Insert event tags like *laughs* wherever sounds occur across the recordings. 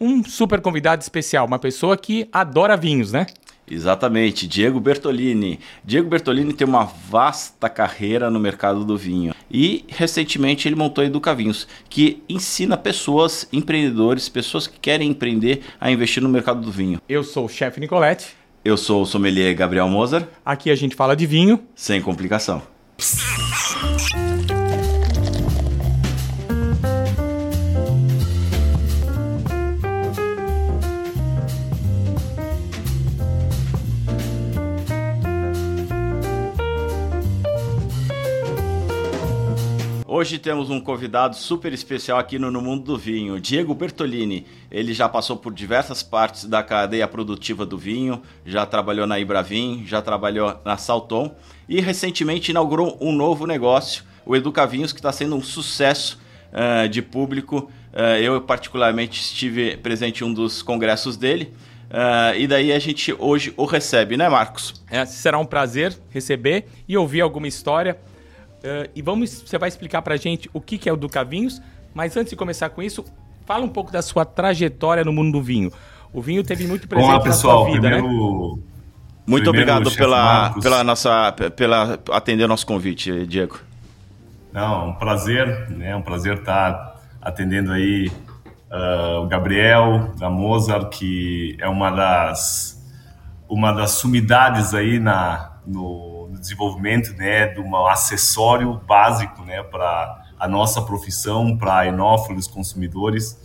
um super convidado especial, uma pessoa que adora vinhos, né? Exatamente, Diego Bertolini. Diego Bertolini tem uma vasta carreira no mercado do vinho e recentemente ele montou a Educa Vinhos, que ensina pessoas, empreendedores, pessoas que querem empreender a investir no mercado do vinho. Eu sou o chefe Nicolette. Eu sou o sommelier Gabriel Moser. Aqui a gente fala de vinho sem complicação. Hoje temos um convidado super especial aqui no, no Mundo do Vinho, Diego Bertolini. Ele já passou por diversas partes da cadeia produtiva do vinho, já trabalhou na Ibravin, já trabalhou na Salton e recentemente inaugurou um novo negócio, o Educa Vinhos, que está sendo um sucesso uh, de público. Uh, eu, particularmente, estive presente em um dos congressos dele. Uh, e daí a gente hoje o recebe, né, Marcos? É, será um prazer receber e ouvir alguma história Uh, e vamos, você vai explicar para a gente o que, que é o Duca Vinhos, mas antes de começar com isso, fala um pouco da sua trajetória no mundo do vinho. O vinho teve muito presente Olá, pessoal. na sua vida, primeiro, né? Muito obrigado pela, pela nossa, pela atender o nosso convite, Diego. Não, um prazer, né? Um prazer estar atendendo aí uh, o Gabriel da Mozart, que é uma das uma das sumidades aí na no desenvolvimento né, de um acessório básico né, para a nossa profissão, para enófilos, consumidores.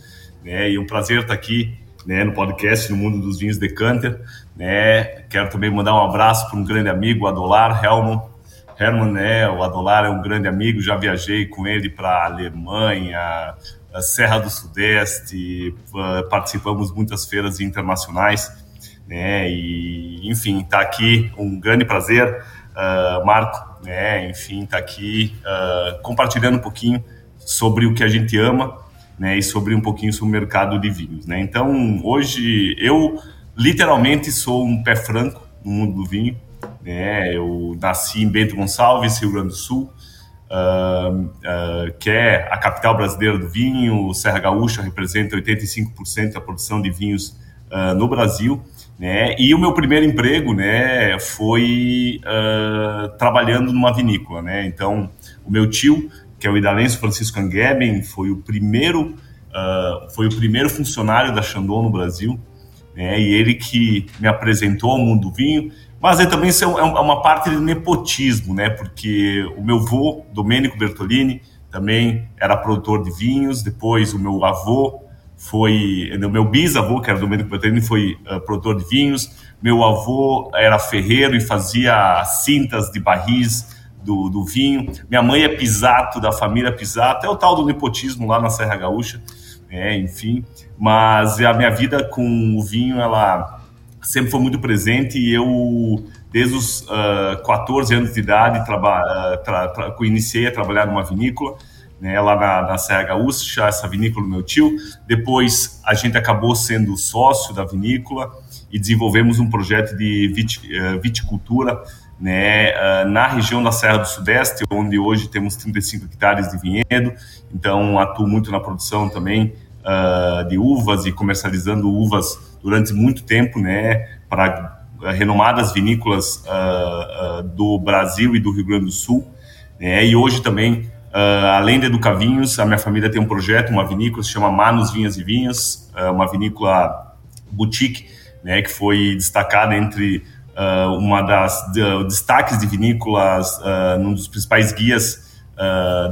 Né, e um prazer estar aqui né, no podcast no Mundo dos Vinhos Decanter. Né, quero também mandar um abraço para um grande amigo, Adolar Helmut. Herman, né, o Adolar é um grande amigo, já viajei com ele para a Alemanha, a Serra do Sudeste, participamos de muitas feiras internacionais, né, e enfim, está aqui um grande prazer uh, Marco, né, enfim, está aqui uh, compartilhando um pouquinho sobre o que a gente ama, né, e sobre um pouquinho sobre o mercado de vinhos, né. Então, hoje eu literalmente sou um pé franco no mundo do vinho, né. Eu nasci em Bento Gonçalves, Rio Grande do Sul, uh, que é a capital brasileira do vinho. Serra Gaúcha representa 85% da produção de vinhos no Brasil. Né? E o meu primeiro emprego né, foi uh, trabalhando numa vinícola. Né? Então, o meu tio, que é o Idalenso Francisco Angeben, foi o primeiro, uh, foi o primeiro funcionário da Chandon no Brasil. Né? E ele que me apresentou ao mundo do vinho. Mas é também isso é, é uma parte de nepotismo, né? porque o meu avô, Domênico Bertolini, também era produtor de vinhos. Depois, o meu avô, foi meu bisavô, que era Domenico Bertolini, foi uh, produtor de vinhos. Meu avô era ferreiro e fazia cintas de barris do, do vinho. Minha mãe é pisato, da família pisato. É o tal do nepotismo lá na Serra Gaúcha, é, enfim. Mas a minha vida com o vinho, ela sempre foi muito presente e eu, desde os uh, 14 anos de idade, traba, uh, tra, tra, iniciei a trabalhar numa vinícola né, lá na, na Serra Gaúcha, essa vinícola do meu tio. Depois a gente acabou sendo sócio da vinícola e desenvolvemos um projeto de vit, uh, viticultura né, uh, na região da Serra do Sudeste, onde hoje temos 35 hectares de vinhedo. Então, atuo muito na produção também uh, de uvas e comercializando uvas durante muito tempo, né, para renomadas vinícolas do Brasil e do Rio Grande do Sul. Né, e hoje também Uh, além de Educavinhos, a minha família tem um projeto, uma vinícola, se chama Manos Vinhas e Vinhas, uh, uma vinícola boutique, né, que foi destacada entre uh, uma das de, destaques de vinícolas, uh, num dos principais guias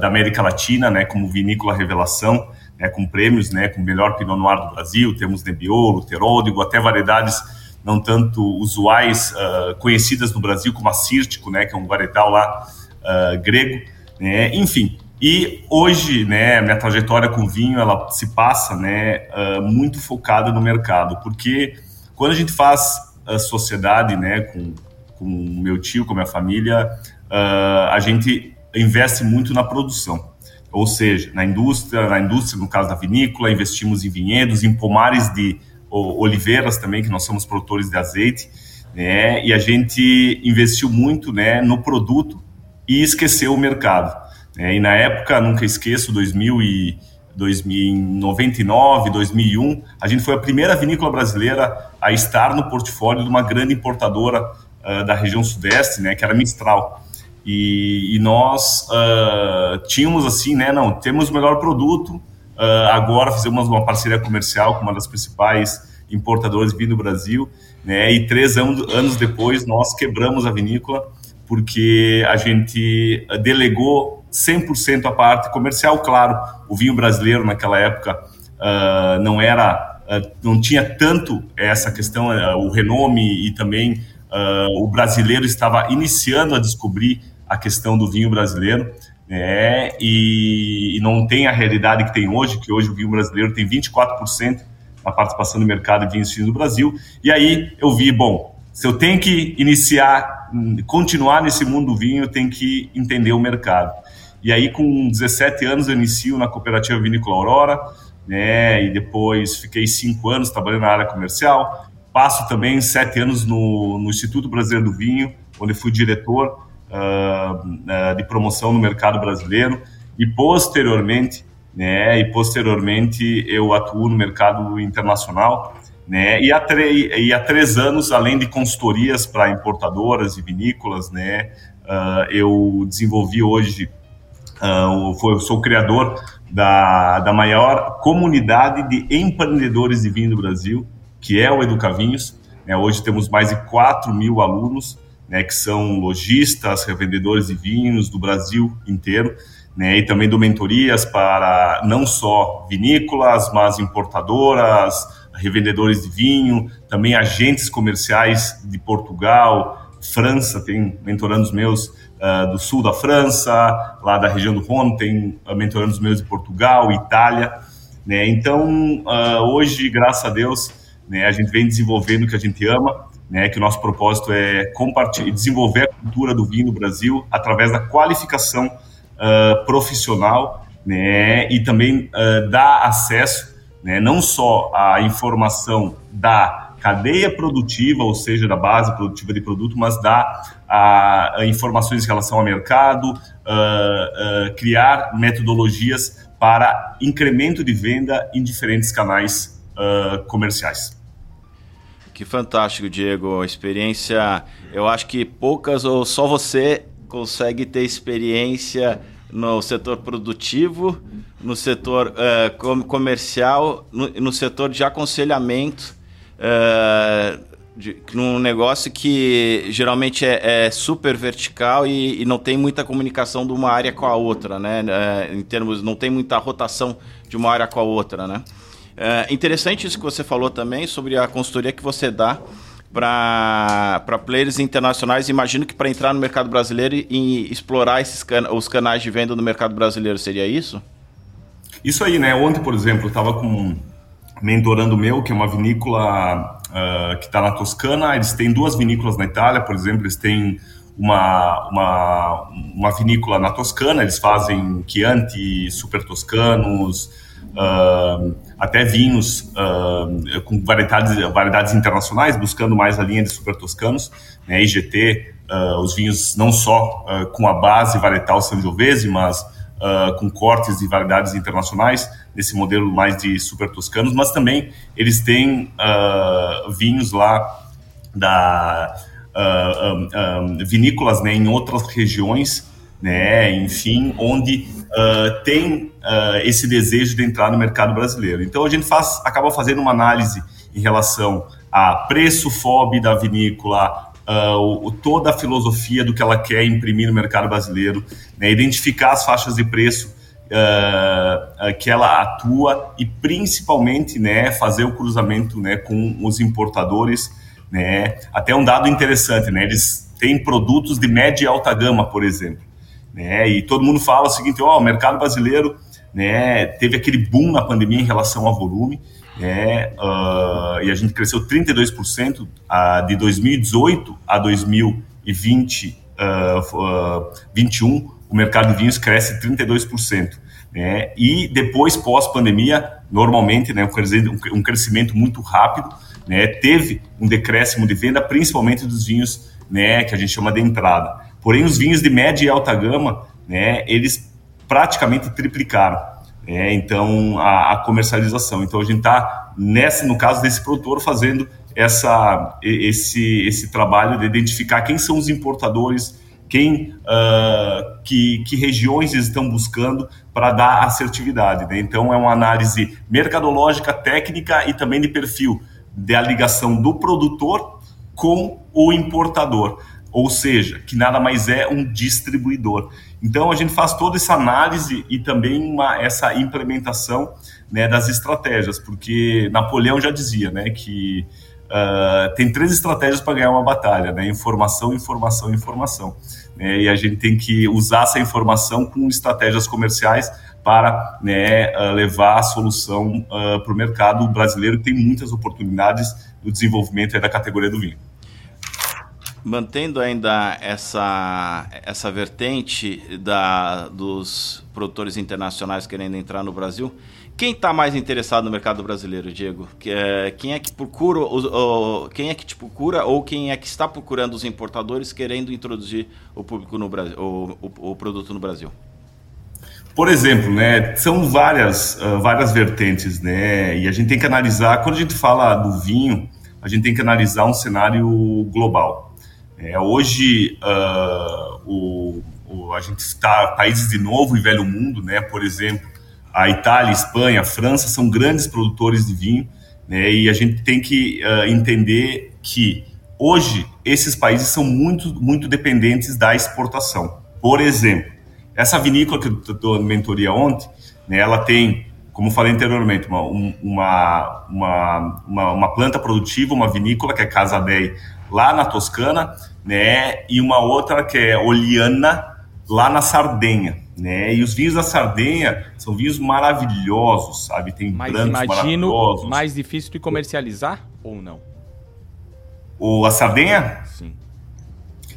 da América Latina, né, como Vinícola Revelação, né, com prêmios, né, com o melhor Pinot Noir do Brasil, temos Nebbiolo, Teródigo, até variedades não tanto usuais, conhecidas no Brasil, como a Círtico, né, que é um varietal lá grego, né? Enfim, e hoje, né, minha trajetória com vinho, ela se passa, né, uh, muito focada no mercado, porque quando a gente faz a sociedade, né, com, com meu tio, com a minha família, uh, a gente investe muito na produção. Ou seja, na indústria, na indústria, no caso da vinícola, investimos em vinhedos, em pomares de oliveiras também, que nós somos produtores de azeite, né? E a gente investiu muito, né, no produto e esqueceu o mercado. É, e na época, nunca esqueço, 2000 e, 2099, 2001, a gente foi a primeira vinícola brasileira a estar no portfólio de uma grande importadora uh, da região sudeste, né, que era Mistral. E, e nós uh, tínhamos assim, né, não, temos o melhor produto, uh, agora fizemos uma parceria comercial com uma das principais importadoras de vinho do Brasil, né, e três anos, anos depois nós quebramos a vinícola porque a gente delegou 100% a parte comercial, claro, o vinho brasileiro naquela época uh, não era, uh, não tinha tanto essa questão, uh, o renome e também o brasileiro estava iniciando a descobrir a questão do vinho brasileiro, né? E, e, não tem a realidade que tem hoje, que hoje o vinho brasileiro tem 24% da participação no mercado de vinhos finos do Brasil. E aí eu vi, bom, se eu tenho que iniciar, continuar nesse mundo do vinho, eu tenho que entender o mercado. E aí, com 17 anos, eu inicio na cooperativa Vinícola Aurora, né? E depois fiquei cinco anos trabalhando na área comercial. Passo também sete anos no, no Instituto Brasileiro do Vinho, onde fui diretor uh, de promoção no mercado brasileiro e posteriormente, né, e posteriormente eu atuo no mercado internacional, né, e há, e há três anos, além de consultorias para importadoras e vinícolas, né, uh, eu desenvolvi hoje, uh, eu sou o criador da, da maior comunidade de empreendedores de vinho do Brasil, que é o Educavinhos. Né, hoje temos mais de 4 mil alunos né, que são lojistas, revendedores de vinhos do Brasil inteiro, né, e também dou mentorias para não só vinícolas, mas importadoras, revendedores de vinho, também agentes comerciais de Portugal, França, tem mentorandos meus uh, do sul da França, lá da região do Rhône, tem uh, mentorandos meus de Portugal, Itália, né, então uh, hoje, graças a Deus, né, a gente vem desenvolvendo o que a gente ama, né, que o nosso propósito é compartilhar, desenvolver a cultura do vinho no Brasil através da qualificação profissional, né, e também dar acesso, né, não só à informação da cadeia produtiva, ou seja, da base produtiva de produto, mas dar a, a informações em relação ao mercado, criar metodologias para incremento de venda em diferentes canais comerciais. Que fantástico, Diego. Experiência. Eu acho que poucas ou só você consegue ter experiência no setor produtivo, no setor uh, comercial, no, no, setor de aconselhamento, uh, de, num negócio que geralmente é, é super vertical e, e, não tem muita comunicação de uma área com a outra, né? Uh, em termos, não tem muita rotação de uma área com a outra, né? É interessante isso que você falou também sobre a consultoria que você dá para players internacionais. Imagino que para entrar no mercado brasileiro e explorar esses os canais de venda no mercado brasileiro, seria isso? Isso aí, né? Ontem, por exemplo, eu estava com um mentorando meu, que é uma vinícola uh, que está na Toscana. Eles têm duas vinícolas na Itália, por exemplo, eles têm uma, uma, uma vinícola na Toscana, eles fazem Chianti, Super Toscanos, uh, até vinhos uh, com variedades, variedades internacionais, buscando mais a linha de super toscanos, né, IGT, os vinhos não só com a base varietal Sangiovese, mas com cortes de variedades internacionais, nesse modelo mais de super toscanos, mas também eles têm vinhos lá da vinícolas né, em outras regiões, né, enfim, onde uh, tem uh, esse desejo de entrar no mercado brasileiro. Então a gente faz, acaba fazendo uma análise em relação a preço FOB da vinícola, uh, o, toda a filosofia do que ela quer imprimir no mercado brasileiro, né, identificar as faixas de preço uh, que ela atua e principalmente né, fazer o cruzamento né, com os importadores. Né, até um dado interessante, né, eles têm produtos de média e alta gama, por exemplo. Né? E todo mundo fala o seguinte: ó, oh, o mercado brasileiro né, teve aquele boom na pandemia em relação ao volume, né, uh, e a gente cresceu 32% uh, de 2018 a 2020, uh, uh, 21, o mercado de vinhos cresce 32%. Né, e depois, pós-pandemia, normalmente, né, um, crescimento muito rápido, né, teve um decréscimo de venda, principalmente dos vinhos né, que a gente chama de entrada. Porém, os vinhos de média e alta gama, né, eles praticamente triplicaram. É, então, a, a, comercialização. Então, a gente está, no caso desse produtor, fazendo essa, esse, esse trabalho de identificar quem são os importadores, quem, uh, que, que regiões estão buscando para dar assertividade. Né? Então, é uma análise mercadológica, técnica e também de perfil da ligação do produtor com o importador, ou seja, que nada mais é um distribuidor. Então, a gente faz toda essa análise e também uma, essa implementação né, das estratégias, porque Napoleão já dizia né, que uh, tem três estratégias para ganhar uma batalha: né, informação, informação, informação. Né, e a gente tem que usar essa informação com estratégias comerciais para né, uh, levar a solução uh, para o mercado brasileiro, que tem muitas oportunidades no desenvolvimento da categoria do vinho. Mantendo ainda essa, essa vertente da, dos produtores internacionais querendo entrar no Brasil, quem está mais interessado no mercado brasileiro, Diego? É, quem é que procura, quem é que te procura ou quem é que está procurando os importadores querendo introduzir o público no Brasil, o, o, o produto no Brasil? Por exemplo, né, são várias, uh, várias vertentes, né, e a gente tem que analisar, quando a gente fala do vinho, a gente tem que analisar um cenário global. É, hoje, uh, o, o, a gente está países de novo e velho mundo, né? Por exemplo, a Itália, a Espanha, a França são grandes produtores de vinho, né? E a gente tem que uh, entender que hoje esses países são muito, muito dependentes da exportação. Por exemplo, essa vinícola que eu na mentoria ontem, né? Ela tem como falei anteriormente, uma, uma, uma, uma, planta produtiva, uma vinícola, que é Casa Dei, lá na Toscana, né? E uma outra que é Oliana, lá na Sardenha, né? E os vinhos da Sardenha são vinhos maravilhosos, sabe? Tem Mas brancos imagino maravilhosos. mais difícil de comercializar ou não? O, a Sardenha? Sim.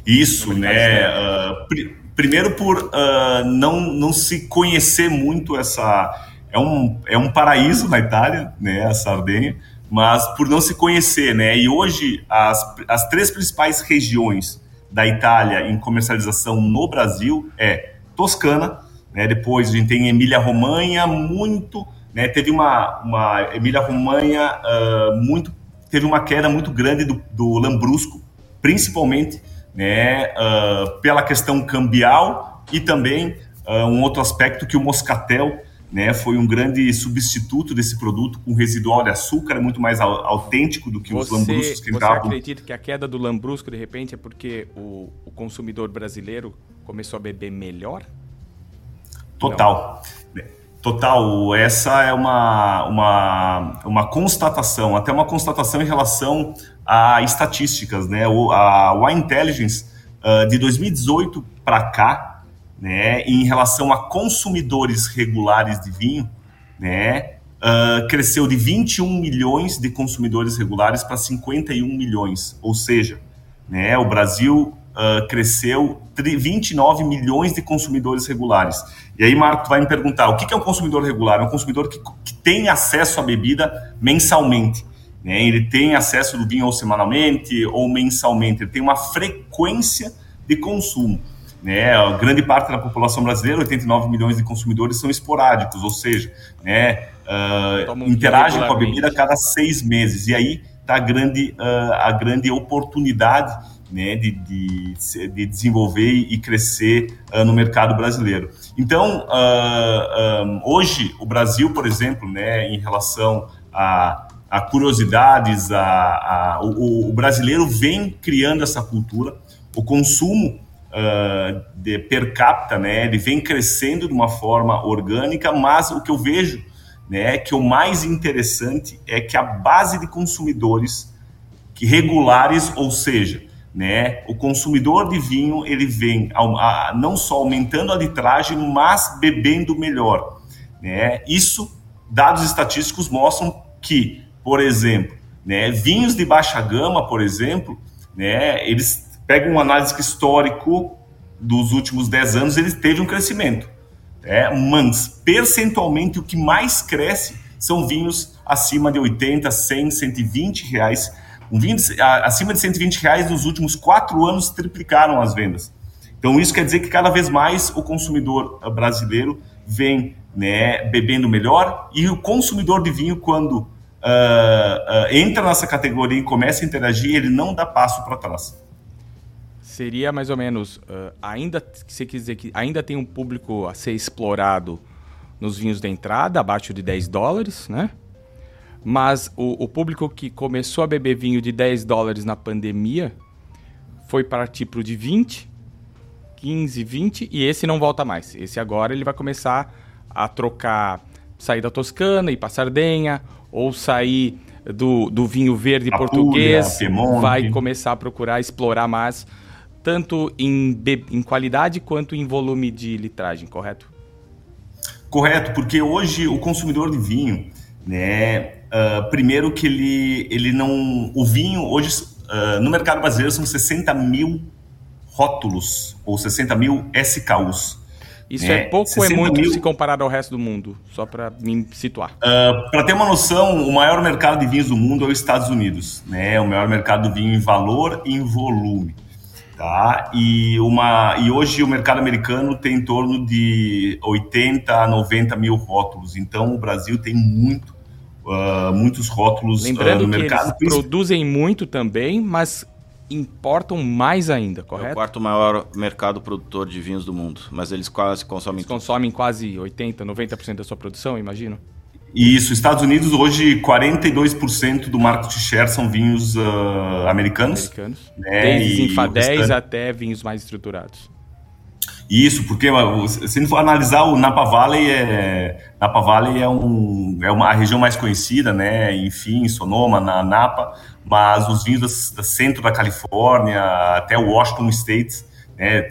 Isso, né? Uh, pr primeiro por uh, não, não se conhecer muito essa... É um, é um paraíso na Itália, né? A Sardenha mas por não se conhecer, né? E hoje as, as três principais regiões da Itália em comercialização no Brasil é Toscana, né? Depois a gente tem Emília-Romanha, muito, né? Teve uma, uma Emília-Romanha uh, muito, teve uma queda muito grande do, do Lambrusco, principalmente, né? Uh, pela questão cambial e também uh, um outro aspecto que o Moscatel né, foi um grande substituto desse produto com residual de açúcar, é muito mais autêntico do que você, os lambruscos que Você acredita que a queda do lambrusco, de repente, é porque o, o consumidor brasileiro começou a beber melhor? Total. Não. Total, essa é uma, uma, uma constatação, até uma constatação em relação a estatísticas, né? O, a Wine Intelligence, uh, de 2018 para cá, né, em relação a consumidores regulares de vinho, né, uh, cresceu de 21 milhões de consumidores regulares para 51 milhões, ou seja, né, o Brasil uh, cresceu 29 milhões de consumidores regulares. E aí, Marco, vai me perguntar, o que é um consumidor regular? É um consumidor que, que tem acesso à bebida mensalmente. Né? Ele tem acesso do vinho ou semanalmente ou mensalmente, ele tem uma frequência de consumo. Né, a grande parte da população brasileira, 89 milhões de consumidores, são esporádicos, ou seja, né, uh, interagem com a bebida a cada seis meses. E aí está a grande, uh, a grande oportunidade né, de, de, de, desenvolver e crescer uh, no mercado brasileiro. Então, um, hoje, o Brasil, por exemplo, né, em relação a, a curiosidades, a, a o, o brasileiro vem criando essa cultura, o consumo uh, de per capita, né, ele vem crescendo de uma forma orgânica, mas o que eu vejo né, que o mais interessante é que a base de consumidores que regulares, ou seja, né, o consumidor de vinho ele vem a, a, não só aumentando a litragem, mas bebendo melhor. Né? Isso, dados estatísticos mostram que, por exemplo, né, vinhos de baixa gama, por exemplo, né, eles pega um análise histórico dos últimos 10 anos, ele teve um crescimento. É, mas percentualmente o que mais cresce são vinhos acima de 80, 100, 120 reais. Um vinho de, acima de 120 reais nos últimos quatro anos triplicaram as vendas. Então isso quer dizer que cada vez mais o consumidor brasileiro vem né, bebendo melhor, e o consumidor de vinho, quando uh, uh, entra nessa categoria e começa a interagir, ele não dá passo para trás. Seria mais ou menos, uh, ainda, você quer dizer que ainda tem um público a ser explorado nos vinhos de entrada, abaixo de 10 dólares, né? Mas o, o público que começou a beber vinho de 10 dólares na pandemia foi partir para o de 20, 15, 20 e esse não volta mais. Esse agora ele vai começar a trocar, sair da Toscana e para Sardenha, ou sair do, do vinho verde Apulha, português, Piemonte. vai começar a procurar explorar mais, tanto em, em qualidade quanto em volume de litragem, correto? Correto, porque hoje o consumidor de vinho, né, uh, primeiro que ele, ele não. O vinho, hoje, uh, no mercado brasileiro, são 60 mil rótulos, ou 60 mil SKUs. Isso é, é pouco ou é muito mil... se comparado ao resto do mundo? Só para me situar. Uh, ah, para ter uma noção, o maior mercado de vinhos do mundo é os Estados Unidos. Né? O maior mercado de vinho em valor e em volume. Tá? E, uma, e hoje o mercado americano tem em torno de 80 a 90 mil rótulos. Então o Brasil tem muito, uh, muitos rótulos Lembrando uh, no que mercado. Eles produzem muito também, mas importam mais ainda, correto? É o quarto maior mercado produtor de vinhos do mundo, mas eles quase consomem. Eles consomem quase 80, 90% da sua produção, imagino. Isso, Estados Unidos hoje 42% do market share são vinhos uh, americanos. Americanos. Né? Desde Infadéis até vinhos mais estruturados. Isso, porque se for analisar o Napa Valley é Napa Valley é, um, é uma região mais conhecida, né? Enfim, Sonoma, na Napa, mas os vinhos do centro da Califórnia até o Washington State, né?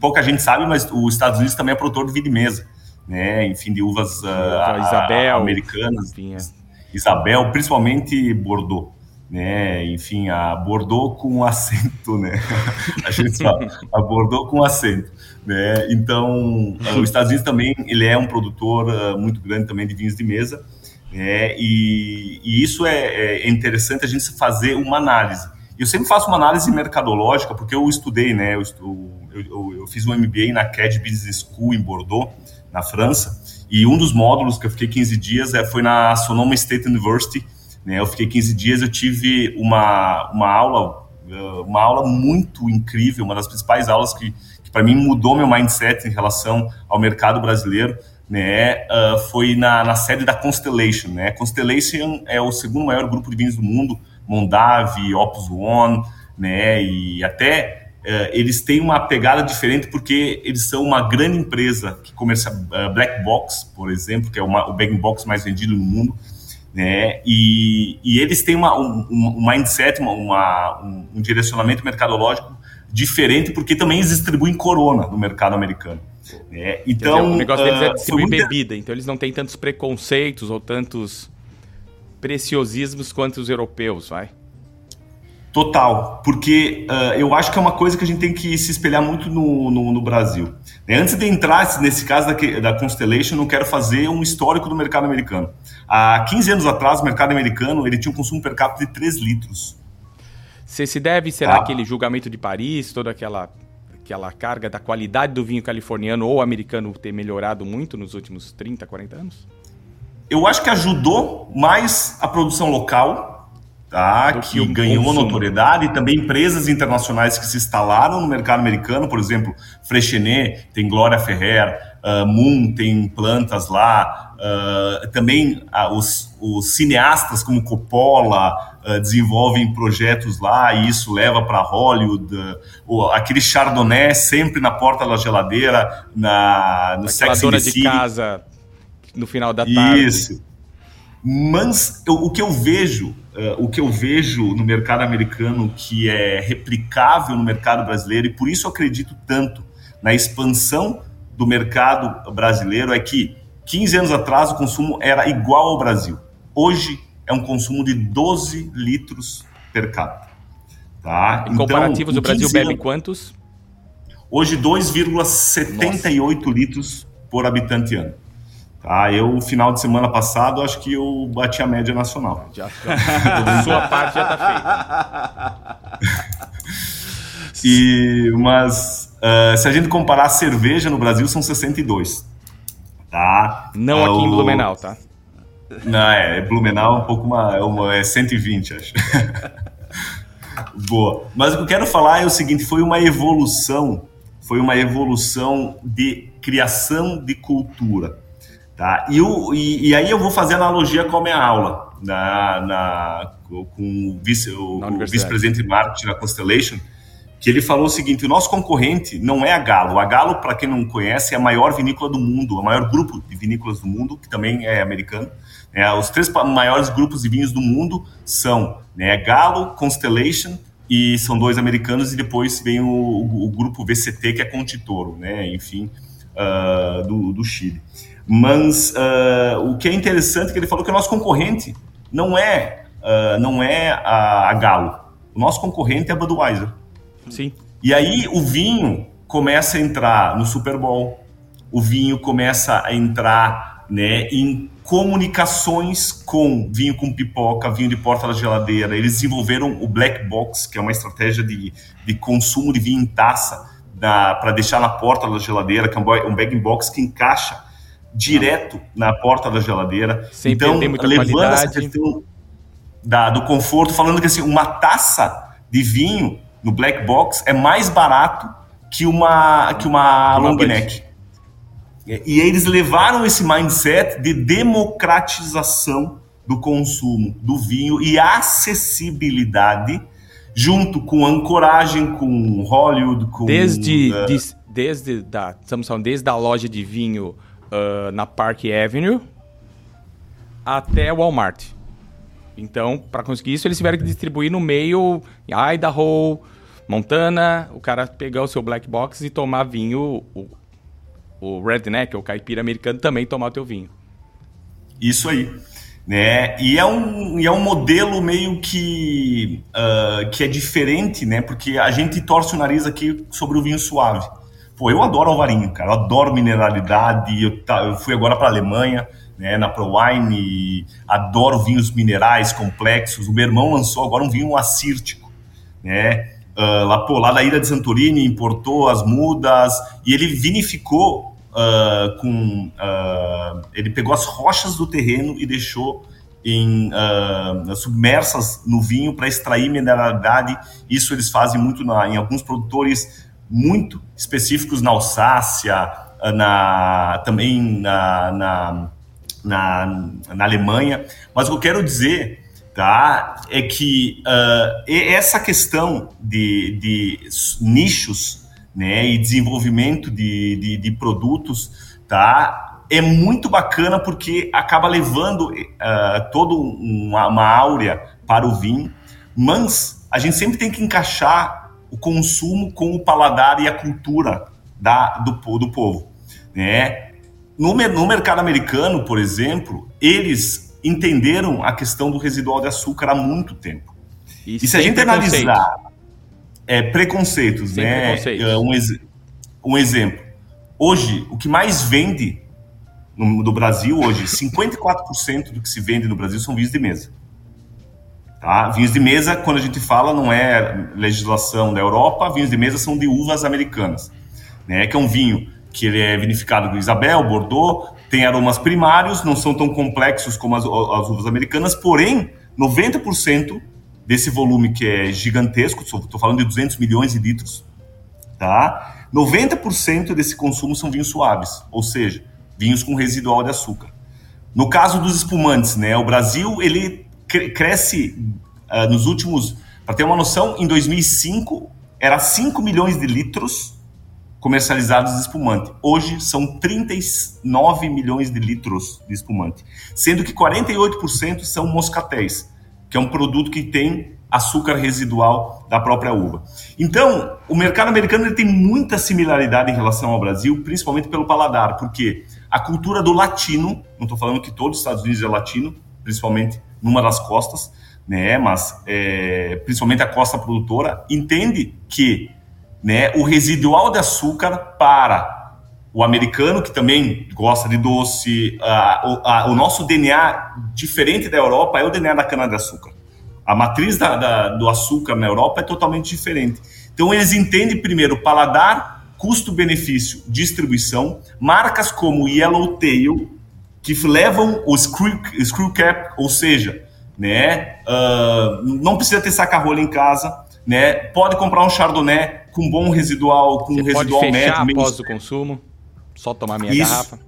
Pouca gente sabe, mas os Estados Unidos também é produtor de vinho de mesa né? Enfim, de uvas uh, Isabel, americanas. Enfim, é. Isabel, principalmente Bordeaux. Né, enfim, a Bordeaux com *laughs* acento, né? A gente fala, a Bordeaux com acento, né? Então, os Estados Unidos também, ele é um produtor uh, muito grande também de vinhos de mesa, né? E, e isso é, é, interessante a gente fazer uma análise. Eu sempre faço uma análise mercadológica porque eu estudei, né? Eu, eu, eu fiz um MBA na CAD Business School em Bordeaux, na França. E um dos módulos que eu fiquei 15 dias é, foi na Sonoma State University. Né? Eu fiquei 15 dias, eu tive uma, uma aula, eh, uma aula muito incrível, uma das principais aulas que, que para mim mudou meu mindset em relação ao mercado brasileiro. Né, uh, foi na, na sede da Constellation. Né? Constellation é o segundo maior grupo de vinhos do mundo, Mondavi, Opus One, né, e até eles têm uma pegada diferente porque eles são uma grande empresa que começa uh, Black Box, por exemplo, que é uma, o bag box mais vendido no mundo, né? E, e eles têm uma, um, um mindset, uma, um, um direcionamento mercadológico diferente porque também eles distribuem Corona no mercado americano. Né? Então, dizer, o negócio deles é distribuir muita... bebida, então eles não têm tantos preconceitos ou tantos preciosismos quanto os europeus, vai? Total, porque uh, eu acho que é uma coisa que a gente tem que se espelhar muito no, no, no Brasil. Né, antes de entrar nesse caso da, da Constellation, eu quero fazer um histórico do mercado americano. Há 15 anos atrás, o mercado americano ele tinha um consumo per capita de 3 litros. Você se deve, será ah. aquele julgamento de Paris, toda aquela, aquela carga da qualidade do vinho californiano ou americano ter melhorado muito nos últimos 30, 40 anos? Eu acho que ajudou mais a produção local, tá? que, ganhou consumo. notoriedade, e também empresas internacionais que se instalaram no mercado americano, por exemplo, Freixenet, tem Glória Ferrer, uh, Moon tem plantas lá, uh, também uh, os, os, cineastas como Coppola desenvolvem projetos lá e isso leva para Hollywood, aquele Chardonnay sempre na porta da geladeira, na, no Aquela Sex dona de casa no final da tarde. Isso. Mas eu, o que eu vejo uh, o que eu vejo no mercado americano que é replicável no mercado brasileiro, e por isso eu acredito tanto na expansão do mercado brasileiro, é que 15 anos atrás o consumo era igual ao Brasil. Hoje é um consumo de 12 litros per capita. Tá? Em então, comparativos, o Brasil bebe anos, quantos? Hoje 2,78 litros por habitante ano. Ah, eu, no final de semana passado, acho que eu bati a média nacional. Já, já. *laughs* Sua parte já está feita. e, mas, uh, se a gente comparar a cerveja no Brasil, são 62. tá? Não aqui em Blumenau, tá? Não, é, Blumenau é um pouco uma, é uma é 120, acho. *laughs* Boa. Mas o que eu quero falar é o seguinte, foi uma evolução, foi uma evolução de criação de cultura. Tá? E, o, e, e aí eu vou fazer analogia com a minha aula na, na com o vice-presidente vice de marketing da Constellation, que ele falou o seguinte: o nosso concorrente não é a Galo. A Galo, para quem não conhece, é a maior vinícola do mundo, o maior grupo de vinícolas do mundo, que também é americano. É, os três maiores grupos de vinhos do mundo são né, Galo, Constellation e são dois americanos e depois vem o, o, o grupo VCT que é Contitoro, né? Enfim, uh, do, do, Chile. Mas uh, o que é interessante é que ele falou que o nosso concorrente não é uh, não é a, a Galo. O nosso concorrente é a Budweiser. Sim. E aí o vinho começa a entrar no Super Bowl, o vinho começa a entrar né, em comunicações com vinho com pipoca, vinho de porta da geladeira. Eles desenvolveram o Black Box, que é uma estratégia de, de consumo de vinho em taça para deixar na porta da geladeira, que é um bag box que encaixa direto na porta da geladeira. Sem então, levando qualidade. essa questão da, do conforto, falando que assim, uma taça de vinho no black box é mais barato que uma, que uma, uma long neck. E eles levaram esse mindset de democratização do consumo do vinho e acessibilidade, junto com ancoragem, com Hollywood, com desde uh, de, desde da estamos falando desde a loja de vinho uh, na Park Avenue até Walmart. Então, para conseguir isso, eles tiveram que distribuir no meio Idaho, Montana, o cara pegar o seu black box e tomar vinho, o, o redneck, o caipira americano, também tomar o teu vinho. Isso aí. Né? E, é um, é um modelo meio que, uh, que é diferente, né? Porque a gente torce o nariz aqui sobre o vinho suave. Pô, eu adoro alvarinho, cara. Eu adoro mineralidade. Eu, tá, eu fui agora para Alemanha, né, na ProWine, adoro vinhos minerais complexos. O meu irmão lançou agora um vinho acírtico, né? Uh, lá, pô, lá da ilha de Santorini, importou as mudas e ele vinificou uh, com. Uh, ele pegou as rochas do terreno e deixou em, submersas no vinho para extrair mineralidade. Isso eles fazem muito na, em alguns produtores muito específicos na Alsácia, na, também na, na, na, na Alemanha. Mas o que eu quero dizer tá? É que uh, essa questão de, de nichos, né, e desenvolvimento de, de, de, produtos, tá? É muito bacana porque acaba levando uh, toda uma, uma áurea para o vinho, mas a gente sempre tem que encaixar o consumo com o paladar e a cultura da, do, do povo, né? No, no mercado americano, por exemplo, eles entenderam a questão do residual de açúcar há muito tempo. E, e se a gente analisar é, preconceitos, sem né? Preconceito. É, um, ex, um exemplo. Hoje, o que mais vende no, no Brasil hoje, 54% do que se vende no Brasil são vinhos de mesa. Tá? Vinhos de mesa, quando a gente fala, não é legislação da Europa, vinhos de mesa são de uvas americanas, né? Que é um vinho que ele é vinificado com Isabel, Bordeaux, tem aromas primários, não são tão complexos como as, as uvas americanas, porém, 90% desse volume que é gigantesco, estou falando de 200 milhões de litros, tá? 90% desse consumo são vinhos suaves, ou seja, vinhos com residual de açúcar. No caso dos espumantes, né, o Brasil ele cresce uh, nos últimos, para ter uma noção, em 2005 era 5 milhões de litros comercializados de espumante. Hoje são 39 milhões de litros de espumante, sendo que 48% são moscatéis, que é um produto que tem açúcar residual da própria uva. Então, o mercado americano tem muita similaridade em relação ao Brasil, principalmente pelo paladar, porque a cultura do latino, não estou falando que todos os Estados Unidos é latino, principalmente numa das costas, né, mas é, principalmente a costa produtora, entende que né, o residual de açúcar para o americano, que também gosta de doce. A, a, o nosso DNA, diferente da Europa, é o DNA da cana-de-açúcar. A matriz da, da, do açúcar na Europa é totalmente diferente. Então, eles entendem primeiro paladar custo-benefício, distribuição, marcas como Yellowtail, que levam o screw, screw cap, ou seja, né, uh, não precisa ter saca-rolha em casa, né, pode comprar um Chardonnay com bom residual, com Você residual pode fechar médio. após o consumo, só tomar minha Isso. garrafa.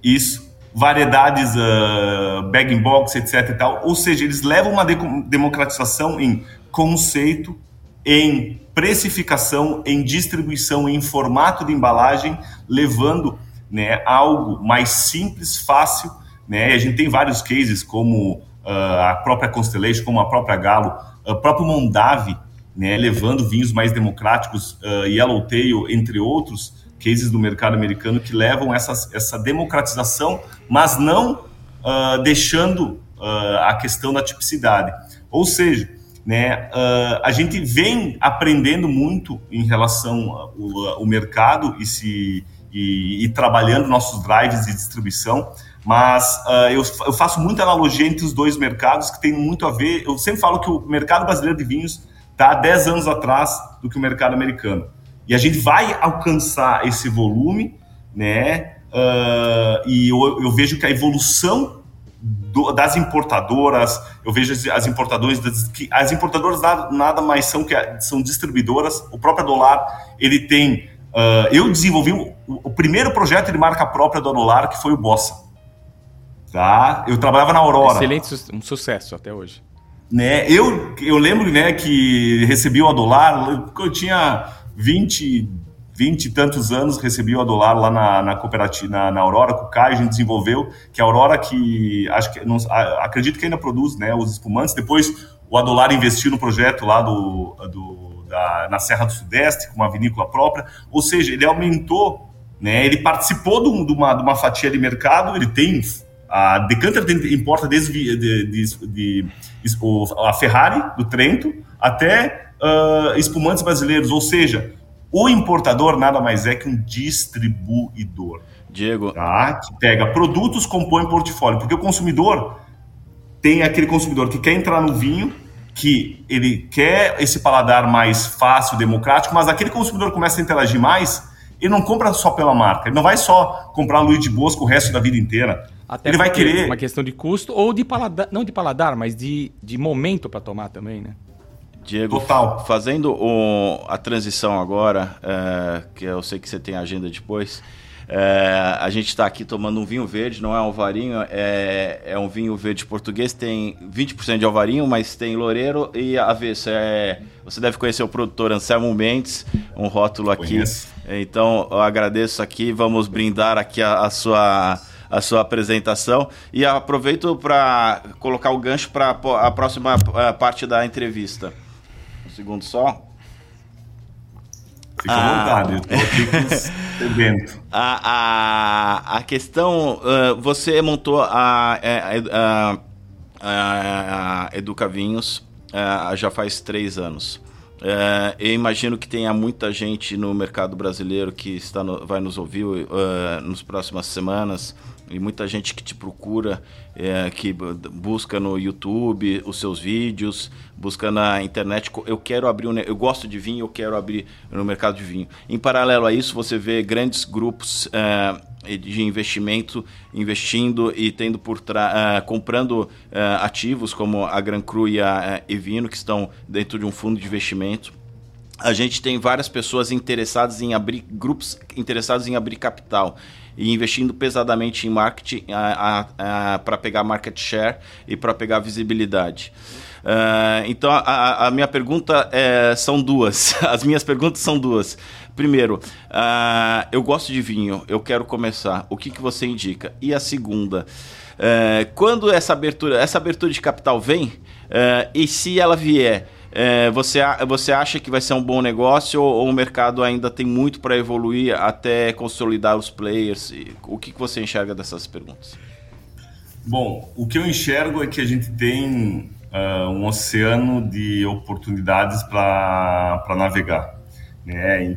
Isso. Variedades, uh, bag in box, etc e tal. Ou seja, eles levam uma de democratização em conceito, em precificação, em distribuição, em formato de embalagem, levando né, algo mais simples, fácil. Né? A gente tem vários cases, como uh, a própria Constellation, como a própria Galo, o próprio Mondavi, né, levando vinhos mais democráticos, uh, Yellowtail, entre outros cases do mercado americano que levam essa, essa democratização, mas não uh, deixando uh, a questão da tipicidade. Ou seja, né, uh, a gente vem aprendendo muito em relação ao, ao mercado e, se, e, e, trabalhando nossos drives de distribuição, mas eu, eu faço muita analogia entre os dois mercados que tem muito a ver. Eu sempre falo que o mercado brasileiro de vinhos está há 10 anos atrás do que o mercado americano. E a gente vai alcançar esse volume, né? Uh, e eu, eu, vejo que a evolução do, das importadoras, eu vejo as, as importadoras, das, que as importadoras nada, nada, mais são que são distribuidoras. O próprio Dolar, ele tem. Uh, eu desenvolvi o, o, primeiro projeto de marca própria do Dolar, que foi o Bossa. Tá? Eu trabalhava na Aurora. Excelente, um sucesso até hoje. Né? Eu, eu lembro né, que recebi o Adolar, eu tinha 20, 20 e tantos anos, recebi o Adolar lá na, na cooperativa, na, na, Aurora, com o Caio, a gente desenvolveu, que a Aurora que, acho que, não, acredito que ainda produz né, os espumantes, depois o Adolar investiu no projeto lá do, do da, na Serra do Sudeste, com uma vinícola própria, ou seja, ele aumentou, né, ele participou de, de, uma, de uma fatia de mercado, ele tem a Decanter importa desde de, de, de, a Ferrari do Trento até uh, espumantes brasileiros, ou seja, o importador nada mais é que um distribuidor. Diego. Tá? Que pega produtos, compõe portfólio, porque o consumidor tem aquele consumidor que quer entrar no vinho, que ele quer esse paladar mais fácil, democrático, mas aquele consumidor começa a interagir mais, ele não compra só pela marca, ele não vai só comprar Luiz de Bosco o resto da vida inteira. Até ele vai querer uma questão de custo ou de paladar, não de paladar, mas de, de momento para tomar também, né? Diego, Total. fazendo o, a transição agora, é, que eu sei que você tem agenda depois, é, a gente está aqui tomando um vinho verde, não é alvarinho, é, é um vinho verde português, tem 20% de alvarinho, mas tem loureiro e avesso. É, você deve conhecer o produtor Anselmo Mendes, um rótulo aqui. Conheço. Então, eu agradeço aqui, vamos brindar aqui a, a sua a sua apresentação. E aproveito para colocar o gancho para a próxima parte da entrevista. Um segundo só. Fica à vontade, eu tô aqui. *laughs* A, a, a questão, uh, você montou a, a, a, a Educa Vinhos uh, já faz três anos. Uh, eu imagino que tenha muita gente no mercado brasileiro que está no, vai nos ouvir uh, nas próximas semanas e muita gente que te procura, é, que busca no YouTube os seus vídeos, busca na internet. Eu quero abrir, um, eu gosto de vinho, eu quero abrir no mercado de vinho. Em paralelo a isso, você vê grandes grupos é, de investimento investindo e tendo por é, comprando é, ativos como a Gran Cru e a Evino que estão dentro de um fundo de investimento a gente tem várias pessoas interessadas em abrir grupos interessados em abrir capital e investindo pesadamente em marketing para pegar market share e para pegar visibilidade. Uh, então a, a, minha pergunta é, são duas. *laughs* As minhas perguntas são duas. Primeiro, uh, eu gosto de vinho, eu quero começar. O que, que você indica? E a segunda, uh, quando essa abertura, essa abertura de capital vem, e se ela vier, é, você, você acha que vai ser um bom negócio ou, ou o mercado ainda tem muito para evoluir até consolidar os players? O que, que você enxerga dessas perguntas? Bom, o que eu enxergo é que a gente tem uh, um oceano de oportunidades para navegar. Né?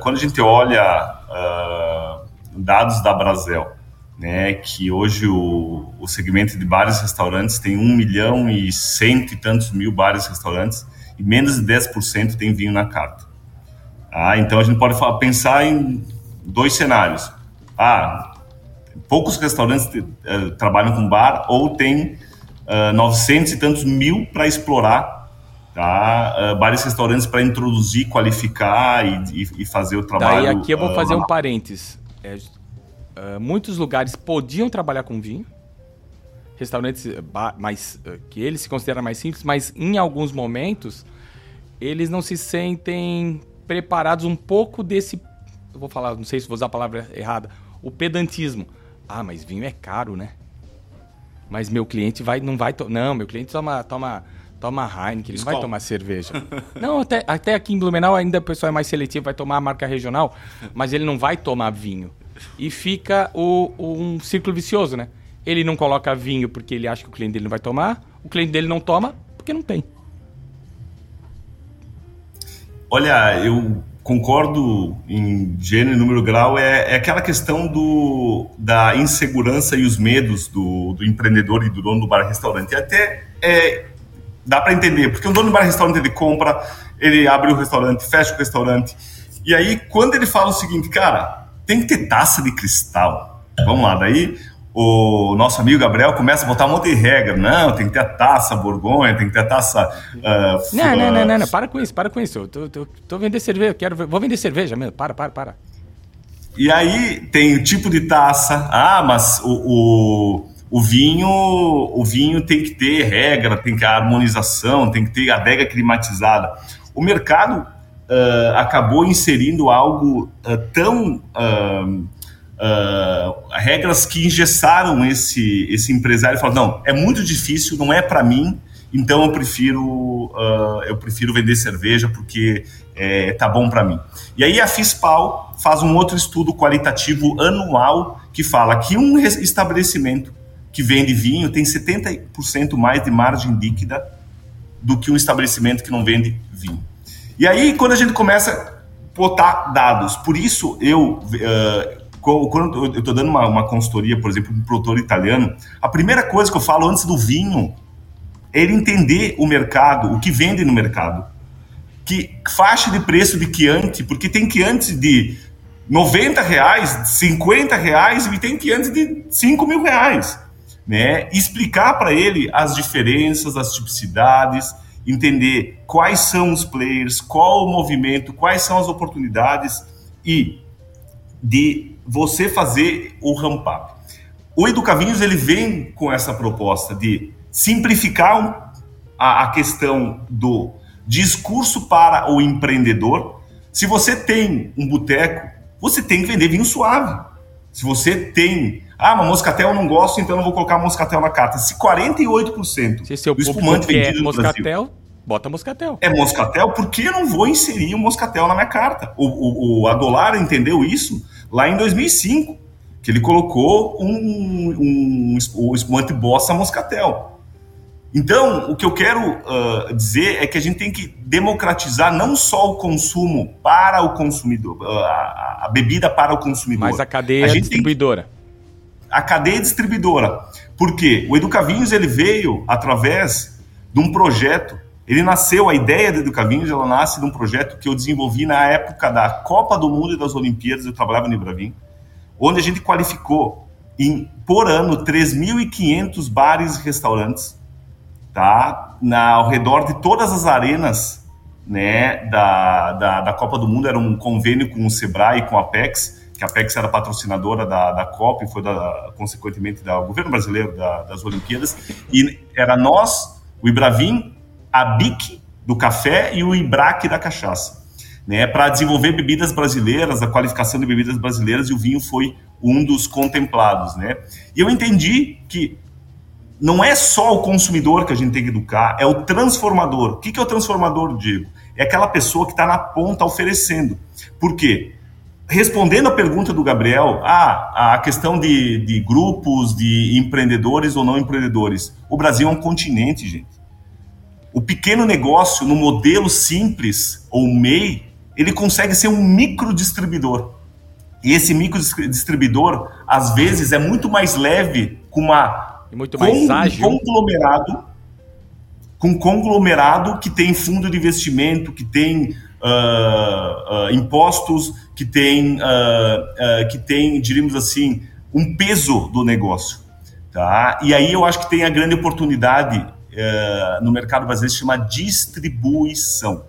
Quando a gente olha uh, dados da Brasel, né, que hoje o, o segmento de bares e restaurantes tem um milhão e cento e tantos mil bares e restaurantes e menos de 10% tem vinho na carta. Ah, então a gente pode pensar em dois cenários. Ah, poucos restaurantes uh, trabalham com bar ou tem uh, eh, 900 e tantos mil para explorar, tá? Uh, bares e restaurantes para introduzir, qualificar e, e, e, fazer o trabalho. Daí aqui eu vou fazer um parênteses. É, muitos lugares podiam trabalhar com vinho, restaurantes mais que eles se consideram mais simples, mas em alguns momentos eles não se sentem preparados um pouco desse. Eu vou falar, não sei se vou usar a palavra errada, o pedantismo. Ah, mas vinho é caro, né? Mas meu cliente vai, não vai. Não, meu cliente toma, toma, toma Heineken, ele não vai tomar cerveja. *laughs* não, até, até aqui em Blumenau ainda o pessoal é mais seletivo, vai tomar a marca regional, mas ele não vai tomar vinho. E fica o, o, um círculo vicioso, né? Ele não coloca vinho porque ele acha que o cliente dele não vai tomar, o cliente dele não toma porque não tem. Olha, eu concordo em gênero e número grau, é, é, aquela questão do, da insegurança e os medos do, do empreendedor e do dono do bar-restaurante. Até é, dá para entender, porque o dono do bar-restaurante ele compra, ele abre o restaurante, fecha o restaurante, e aí quando ele fala o seguinte, cara, tem que ter taça de cristal. Vamos lá, daí o nosso amigo Gabriel começa a botar um monte de regra. Não, tem que ter a taça Borgonha, tem que ter a taça. Uh, não, não, não, não, não, para com isso, para com isso. Eu tô, tô, tô vendendo cerveja, quero, vou vender cerveja mesmo. Para, para, para. E aí tem o tipo de taça. Ah, mas o, o, o vinho o vinho tem que ter regra, tem que ter harmonização, tem que ter adega climatizada. O mercado uh, acabou inserindo algo uh, tão uh, regras que engessaram esse, esse empresário e falaram, não, é muito difícil, não é para mim, então eu prefiro, eu prefiro vender cerveja porque é, tá bom para mim. E aí a FISPAL faz um outro estudo qualitativo anual que fala que um estabelecimento que vende vinho tem 70% mais de margem líquida do que um estabelecimento que não vende vinho. E aí, quando a gente começa a botar dados, por isso eu uh, quando eu estou dando uma, uma consultoria, por exemplo, para um produtor italiano, a primeira coisa que eu falo antes do vinho é ele entender o mercado, o que vende no mercado. Que faixa de preço de Chianti, porque tem Chianti de 90 reais, 50 reais e tem Chianti de 5 mil reais. Né? Explicar para ele as diferenças, as tipicidades, entender quais são os players, qual o movimento, quais são as oportunidades e de você fazer o ramp up. O Educavinhos ele vem com essa proposta de simplificar a, a questão do discurso para o empreendedor. Se você tem um boteco, você tem que vender vinho suave. Se você tem, ah, mas moscatel eu não gosto, então eu não vou colocar moscatel na carta. Se 48% Se seu do espumante vendido no moscatel, Brasil, bota moscatel. É moscatel, por que eu não vou inserir o um moscatel na minha carta? O, o, o Adolar entendeu isso lá em 2005, que ele colocou um, um, o espumante Bossa Moscatel. Então, o que eu quero uh, dizer é que a gente tem que democratizar não só o consumo para o consumidor, uh, a, a, bebida para o consumidor. Mas a cadeia a distribuidora. A cadeia distribuidora. Por quê? O Educavinhos ele veio através de um projeto ele nasceu, a ideia do Educavinhos, ela nasce de um projeto que eu desenvolvi na época da Copa do Mundo e das Olimpíadas, eu trabalhava no Ibravim, onde a gente qualificou em, por ano 3.500 bares e restaurantes, tá? Na, ao redor de todas as arenas né, da, da, da, Copa do Mundo, era um convênio com o Sebrae e com a Apex, que a Apex era patrocinadora da, da Copa e foi, da, consequentemente, do governo brasileiro da, das Olimpíadas, e era nós, o Ibravim, a BIC do café e o IBRAC da cachaça, né, para desenvolver bebidas brasileiras, a qualificação de bebidas brasileiras, e o vinho foi um dos contemplados. Né? E eu entendi que não é só o consumidor que a gente tem que educar, é o transformador. O que é o transformador, Diego? É aquela pessoa que está na ponta oferecendo. Por quê? Respondendo a pergunta do Gabriel, ah, a questão de, de grupos, de empreendedores ou não empreendedores. O Brasil é um continente, gente. O pequeno negócio, no modelo simples ou MEI, ele consegue ser um micro distribuidor. E esse micro distribuidor, às vezes, é muito mais leve com uma muito mais com, ágil. conglomerado, com conglomerado que tem fundo de investimento, que tem uh, impostos, que tem, uh, que tem, diríamos assim, um peso do negócio. Tá? E aí eu acho que tem a grande oportunidade no mercado brasileiro se chama distribuição.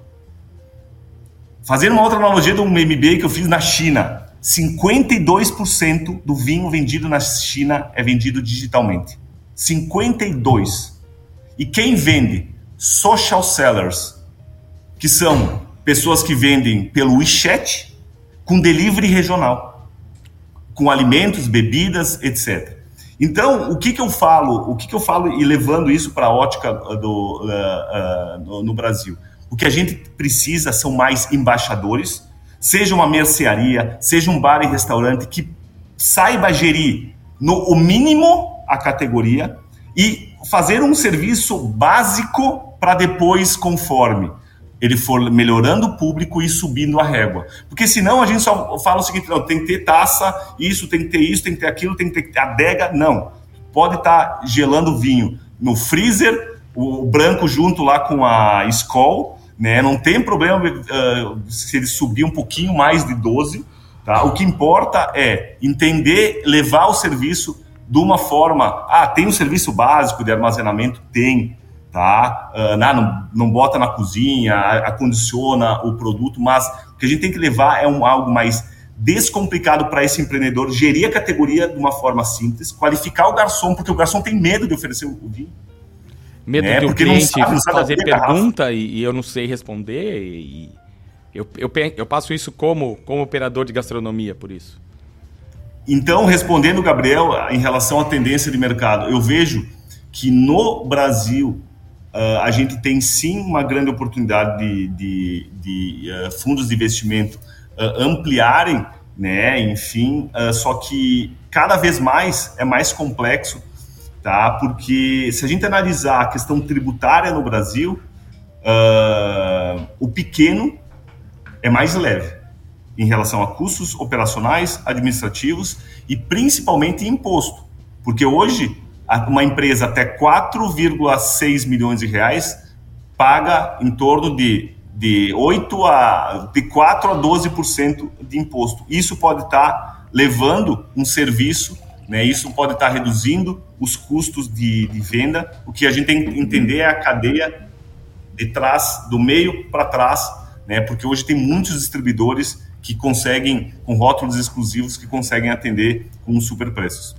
Fazendo uma outra analogia de um MBA que eu fiz na China, 52% do vinho vendido na China é vendido digitalmente. 52. E quem vende? Social sellers, que são pessoas que vendem pelo WeChat com delivery regional, com alimentos, bebidas, etc. Então, o que, que eu falo? O que, que eu falo e levando isso para a ótica do, uh, uh, no, no Brasil? O que a gente precisa são mais embaixadores, seja uma mercearia, seja um bar e restaurante que saiba gerir no o mínimo a categoria e fazer um serviço básico para depois conforme ele for melhorando o público e subindo a régua. Porque senão a gente só fala o seguinte, não, tem que ter taça, isso, tem que ter isso, tem que ter aquilo, tem que ter adega. Não. Pode estar tá gelando vinho no freezer, o branco junto lá com a Skol, né? Não tem problema uh, se ele subir um pouquinho mais de 12, tá? O que importa é entender, levar o serviço de uma forma, ah, tem um serviço básico de armazenamento? Tem tá? Uh, não, não bota na cozinha, acondiciona o produto, mas o que a gente tem que levar é um, algo mais descomplicado para esse empreendedor gerir a categoria de uma forma simples, qualificar o garçom, porque o garçom tem medo de oferecer o vinho. Medo né? de o porque cliente não sabe, não sabe fazer pergunta e, e, eu não sei responder. E, eu, eu, eu passo isso como, como operador de gastronomia, por isso. Então, respondendo, Gabriel, em relação à tendência de mercado, eu vejo que no Brasil Uh, a gente tem sim uma grande oportunidade de, de, de uh, fundos de investimento uh, ampliarem, né? Enfim, só que cada vez mais é mais complexo, tá? Porque se a gente analisar a questão tributária no Brasil, o pequeno é mais leve em relação a custos operacionais, administrativos e principalmente imposto, porque hoje uma empresa até 4,6 milhões de reais paga em torno de, de 8 a de 4 a 12% de imposto. Isso pode estar levando um serviço, né? Isso pode estar reduzindo os custos de, de venda. O que a gente tem que entender é a cadeia de trás, do meio para trás, né? Porque hoje tem muitos distribuidores que conseguem, com rótulos exclusivos, que conseguem atender com super preços.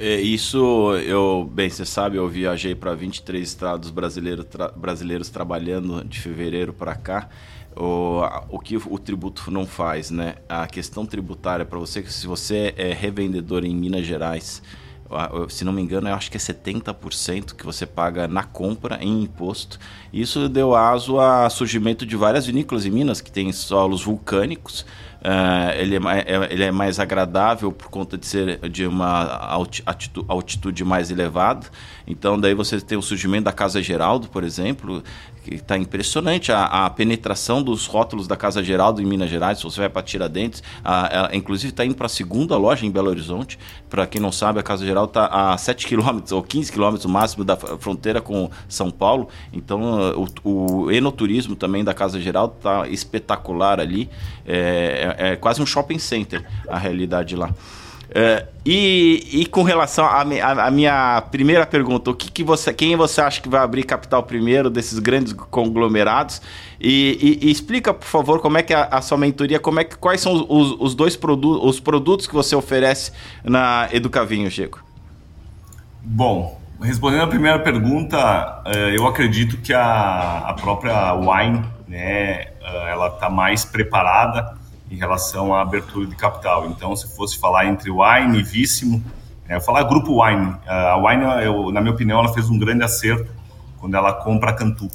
É, isso, eu, bem, você sabe, eu viajei para 23 estados brasileiros, tra, brasileiros trabalhando de fevereiro para cá. O, o que o tributo não faz, né? A questão tributária para você, se você é revendedor em Minas Gerais, se não me engano, eu acho que é 70% que você paga na compra em imposto. Isso deu aso a surgimento de várias vinícolas em Minas que têm solos vulcânicos Uh, ele, é, é, ele é mais agradável por conta de ser de uma altitude, altitude mais elevada. Então, daí você tem o surgimento da Casa Geraldo, por exemplo, que está impressionante a, a, penetração dos rótulos da Casa Geraldo em Minas Gerais. Se você vai para Tiradentes, a, a, inclusive está indo para a segunda loja em Belo Horizonte. Para quem não sabe, a Casa Geraldo está a 7 km ou 15 km no máximo da fronteira com São Paulo. Então, o, o enoturismo também da Casa Geraldo está espetacular ali. É, é, é quase um shopping center a realidade lá. É, e, e, com relação à minha primeira pergunta, o que, que, você, quem você acha que vai abrir capital primeiro desses grandes conglomerados? E, e, e explica, por favor, como é que a, a, sua mentoria, como é que, quais são os, os dois produtos, os produtos que você oferece na Educavinho, Chico? Bom, respondendo a primeira pergunta, é, eu acredito que a, a própria Wine, né, é, ela está mais preparada em relação à abertura de capital. Então, se fosse falar entre Wine e Víssimo, é, falar grupo Wine. A Wine, eu, na minha opinião, ela fez um grande acerto quando ela compra a Cantu.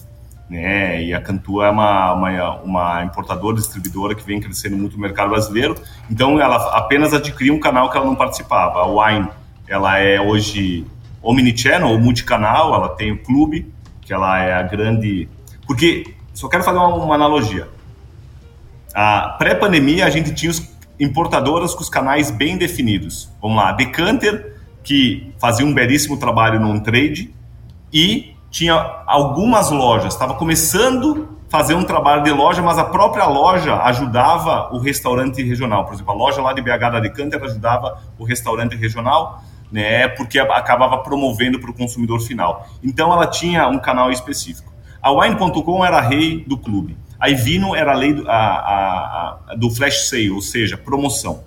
Né? E a Cantu é uma, uma, uma importadora, distribuidora que vem crescendo muito no mercado brasileiro. Então, ela apenas adquiriu um canal que ela não participava. A Wine, ela é hoje omnichannel, ou multicanal, ela tem o clube, que ela é a grande... Porque, só quero fazer uma, uma analogia a pré-pandemia a gente tinha os importadoras com os canais bem definidos. Vamos lá, Decanter, que fazia um belíssimo trabalho no trade, e tinha algumas lojas, estava começando a fazer um trabalho de loja, mas a própria loja ajudava o restaurante regional. Por exemplo, a loja lá de BH da Decanter ajudava o restaurante regional, né, porque acabava promovendo para o consumidor final. Então ela tinha um canal específico. A Wine.com era a rei do clube. A Ivino era a lei do, a, a, a, do flash sale, ou seja, promoção.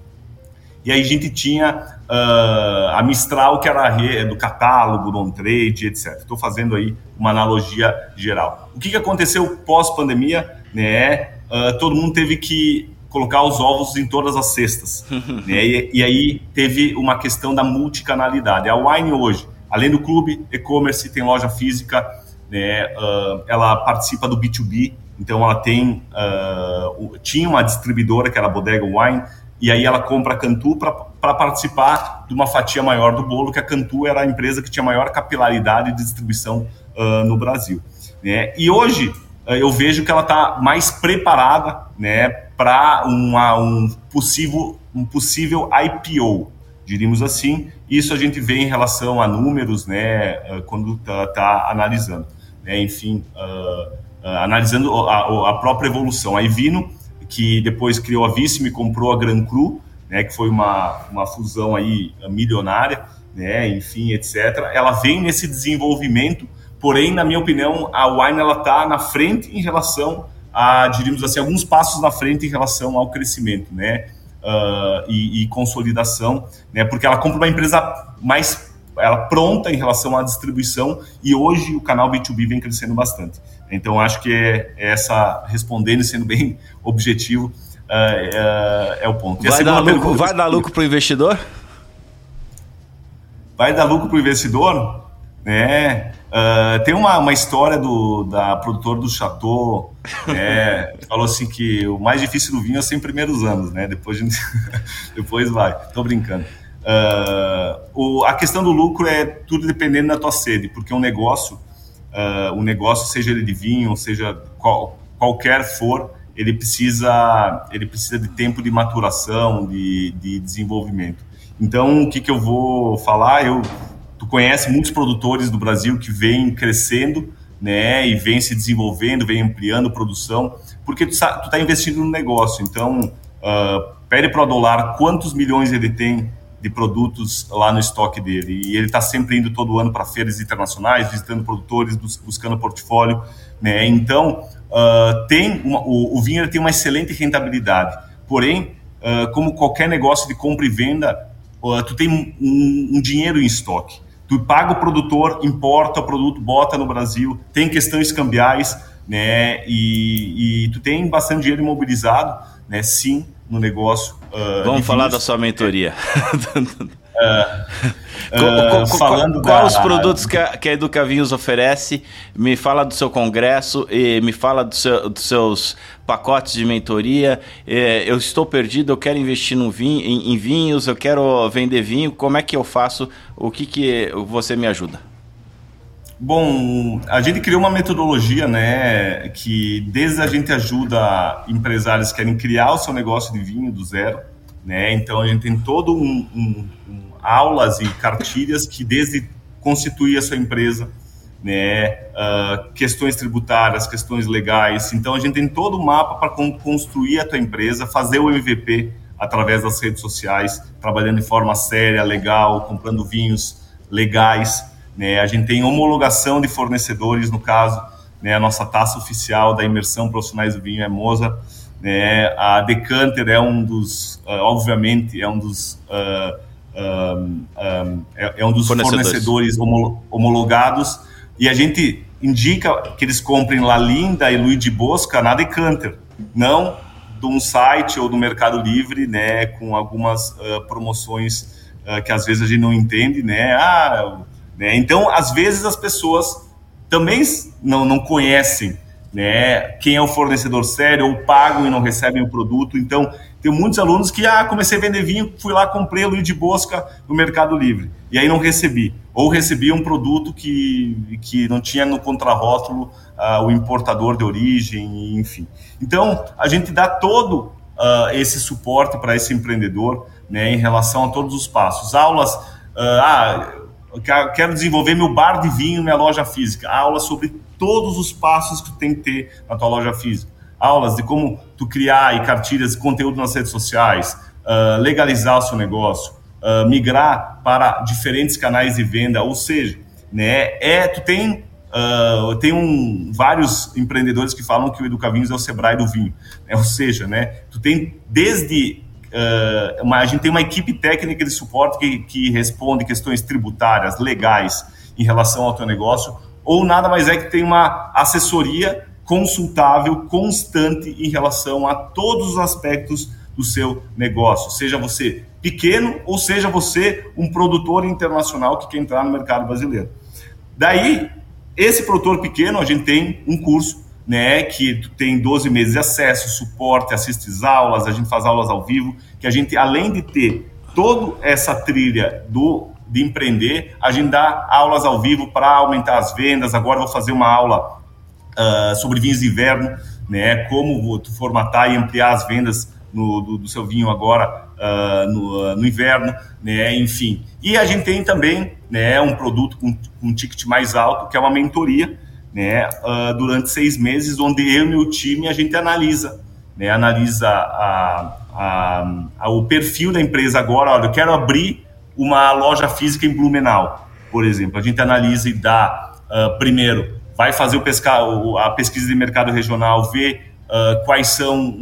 E aí a gente tinha uh, a Mistral, que era a do catálogo, do on-trade, etc. Estou fazendo aí uma analogia geral. O que, que aconteceu pós-pandemia? Né? Uh, todo mundo teve que colocar os ovos em todas as cestas. *laughs* né? e, e, aí teve uma questão da multicanalidade. A Wine hoje, além do clube, e-commerce, tem loja física, né? Uh, ela participa do B2B, então ela tem, uh, tinha uma distribuidora que era a Bodega Wine, e aí ela compra a Cantu para participar de uma fatia maior do bolo, que a Cantu era a empresa que tinha maior capilaridade de distribuição uh, no Brasil. Né? E hoje uh, eu vejo que ela está mais preparada né, para um possível, um possível IPO, diríamos assim. Isso a gente vê em relação a números né, uh, quando está tá analisando. Né? Enfim, analisando a, a própria evolução. A Ivino que depois criou a Vissime, comprou a Gran Cru, né, que foi uma, uma fusão aí milionária, né, enfim, etc. Ela vem nesse desenvolvimento, porém, na minha opinião, a Wine ela está na frente em relação a, diríamos assim, alguns passos na frente em relação ao crescimento, né, uh, e, e, consolidação, né, porque ela compra uma empresa mais ela pronta em relação à distribuição e hoje o canal B2B vem crescendo bastante. Então acho que é, é essa respondendo e sendo bem *laughs* objetivo é, é, é o ponto. Vai dar, lucro, vai dar lucro para o investidor? Vai dar lucro para o investidor? né? Uh, tem uma, uma história do, da produtora do Chateau, né? *laughs* falou assim que o mais difícil do vinho é os primeiros anos, né? Depois, gente, *laughs* depois vai. Tô brincando. Uh, o, a questão do lucro é tudo dependendo da tua sede, porque um negócio, uh, um negócio, seja ele de vinho, seja qual, qualquer for, ele precisa, ele precisa de tempo de maturação, de, de desenvolvimento. Então, o que, que eu vou falar? Eu, tu conhece muitos produtores do Brasil que vêm crescendo, né, e vem se desenvolvendo, vem ampliando produção, porque tu está investindo no negócio. Então, uh, pede para o dólar quantos milhões ele tem de produtos lá no estoque dele. E ele está sempre indo todo ano para feiras internacionais, visitando produtores, buscando portfólio. Né? Então, uh, tem uma, o, o vinho tem uma excelente rentabilidade. Porém, uh, como qualquer negócio de compra e venda, uh, tu tem um, um dinheiro em estoque. Tu paga o produtor, importa o produto, bota no Brasil, tem questões cambiais, né? E, e tu tem bastante dinheiro imobilizado, né? Sim, no negócio. Uh, Vamos falar da sua mentoria. *laughs* Uh, uh, falando qual da... os produtos que a, que a Educavinhos oferece? Me fala do seu congresso e me fala do seu, dos seus pacotes de mentoria. É, eu estou perdido, eu quero investir no vinho, em, em vinhos, eu quero vender vinho. Como é que eu faço? O que, que você me ajuda? Bom, a gente criou uma metodologia, né, que desde a gente ajuda empresários que querem criar o seu negócio de vinho do zero, né, então a gente tem todo um, um, um aulas e cartilhas que desde constituir a sua empresa, né, uh, questões tributárias, questões legais, então a gente tem todo o mapa para construir a tua empresa, fazer o MVP através das redes sociais, trabalhando de forma séria, legal, comprando vinhos legais, né? A gente tem homologação de fornecedores, no caso, né? a nossa taça oficial da imersão profissionais do vinho é Moza. Né? A Decanter é um dos, uh, obviamente, é um dos, uh, um, um, é, é, um dos fornecedores, fornecedores homologados e a gente indica que eles comprem La Linda e Luigi Bosca na Decanter, não de um site ou do Mercado Livre, né, com algumas uh, promoções uh, que às vezes a gente não entende, né, ah, né? Então, às vezes, as pessoas também não, não conhecem né, quem é o fornecedor sério, ou pagam e não recebem o produto. Então, tem muitos alunos que, ah, comecei a vender vinho, fui lá, comprei o de Bosca no Mercado Livre, e aí não recebi. Ou recebi um produto que, que não tinha no contrarótulo uh, o importador de origem, enfim. Então, a gente dá todo uh, esse suporte para esse empreendedor né, em relação a todos os passos. Aulas, uh, ah, quero desenvolver meu bar de vinho, minha loja física. Aula sobre todos os passos que tu tem que ter na tua loja física. Aulas de como tu criar e cartilhas de conteúdo nas redes sociais, uh, legalizar o seu negócio, uh, migrar para diferentes canais de venda, ou seja, né, é, tu tem Uh, tem um, vários empreendedores que falam que o Educavinhos é o Sebrae do vinho. Né? Ou seja, né, tu tem desde Uh, a gente tem uma equipe técnica de suporte que, que responde questões tributárias, legais, em relação ao teu negócio, ou nada mais é que tem uma assessoria consultável, constante em relação a todos os aspectos do seu negócio, seja você pequeno ou seja você um produtor internacional que quer entrar no mercado brasileiro. Daí, esse produtor pequeno, a gente tem um curso né, que tem 12 meses de acesso, suporte, assiste aulas, a gente faz aulas ao vivo, que a gente, além de ter toda essa trilha do de empreender, a gente dá aulas ao vivo para aumentar as vendas. Agora vou fazer uma aula uh, sobre vinhos de inverno, né, como tu formatar e ampliar as vendas no, do, do seu vinho agora uh, no, uh, no, inverno, né, enfim. E a gente tem também né, um produto com um ticket mais alto, que é uma mentoria, né, uh, durante seis meses, onde eu e meu time a gente analisa, né, analisa a, a, a, o perfil da empresa agora. Olha, eu quero abrir uma loja física em Blumenau, por exemplo. A gente analisa e dá, uh, primeiro, vai fazer o a pesquisa de mercado regional, ver uh, quais são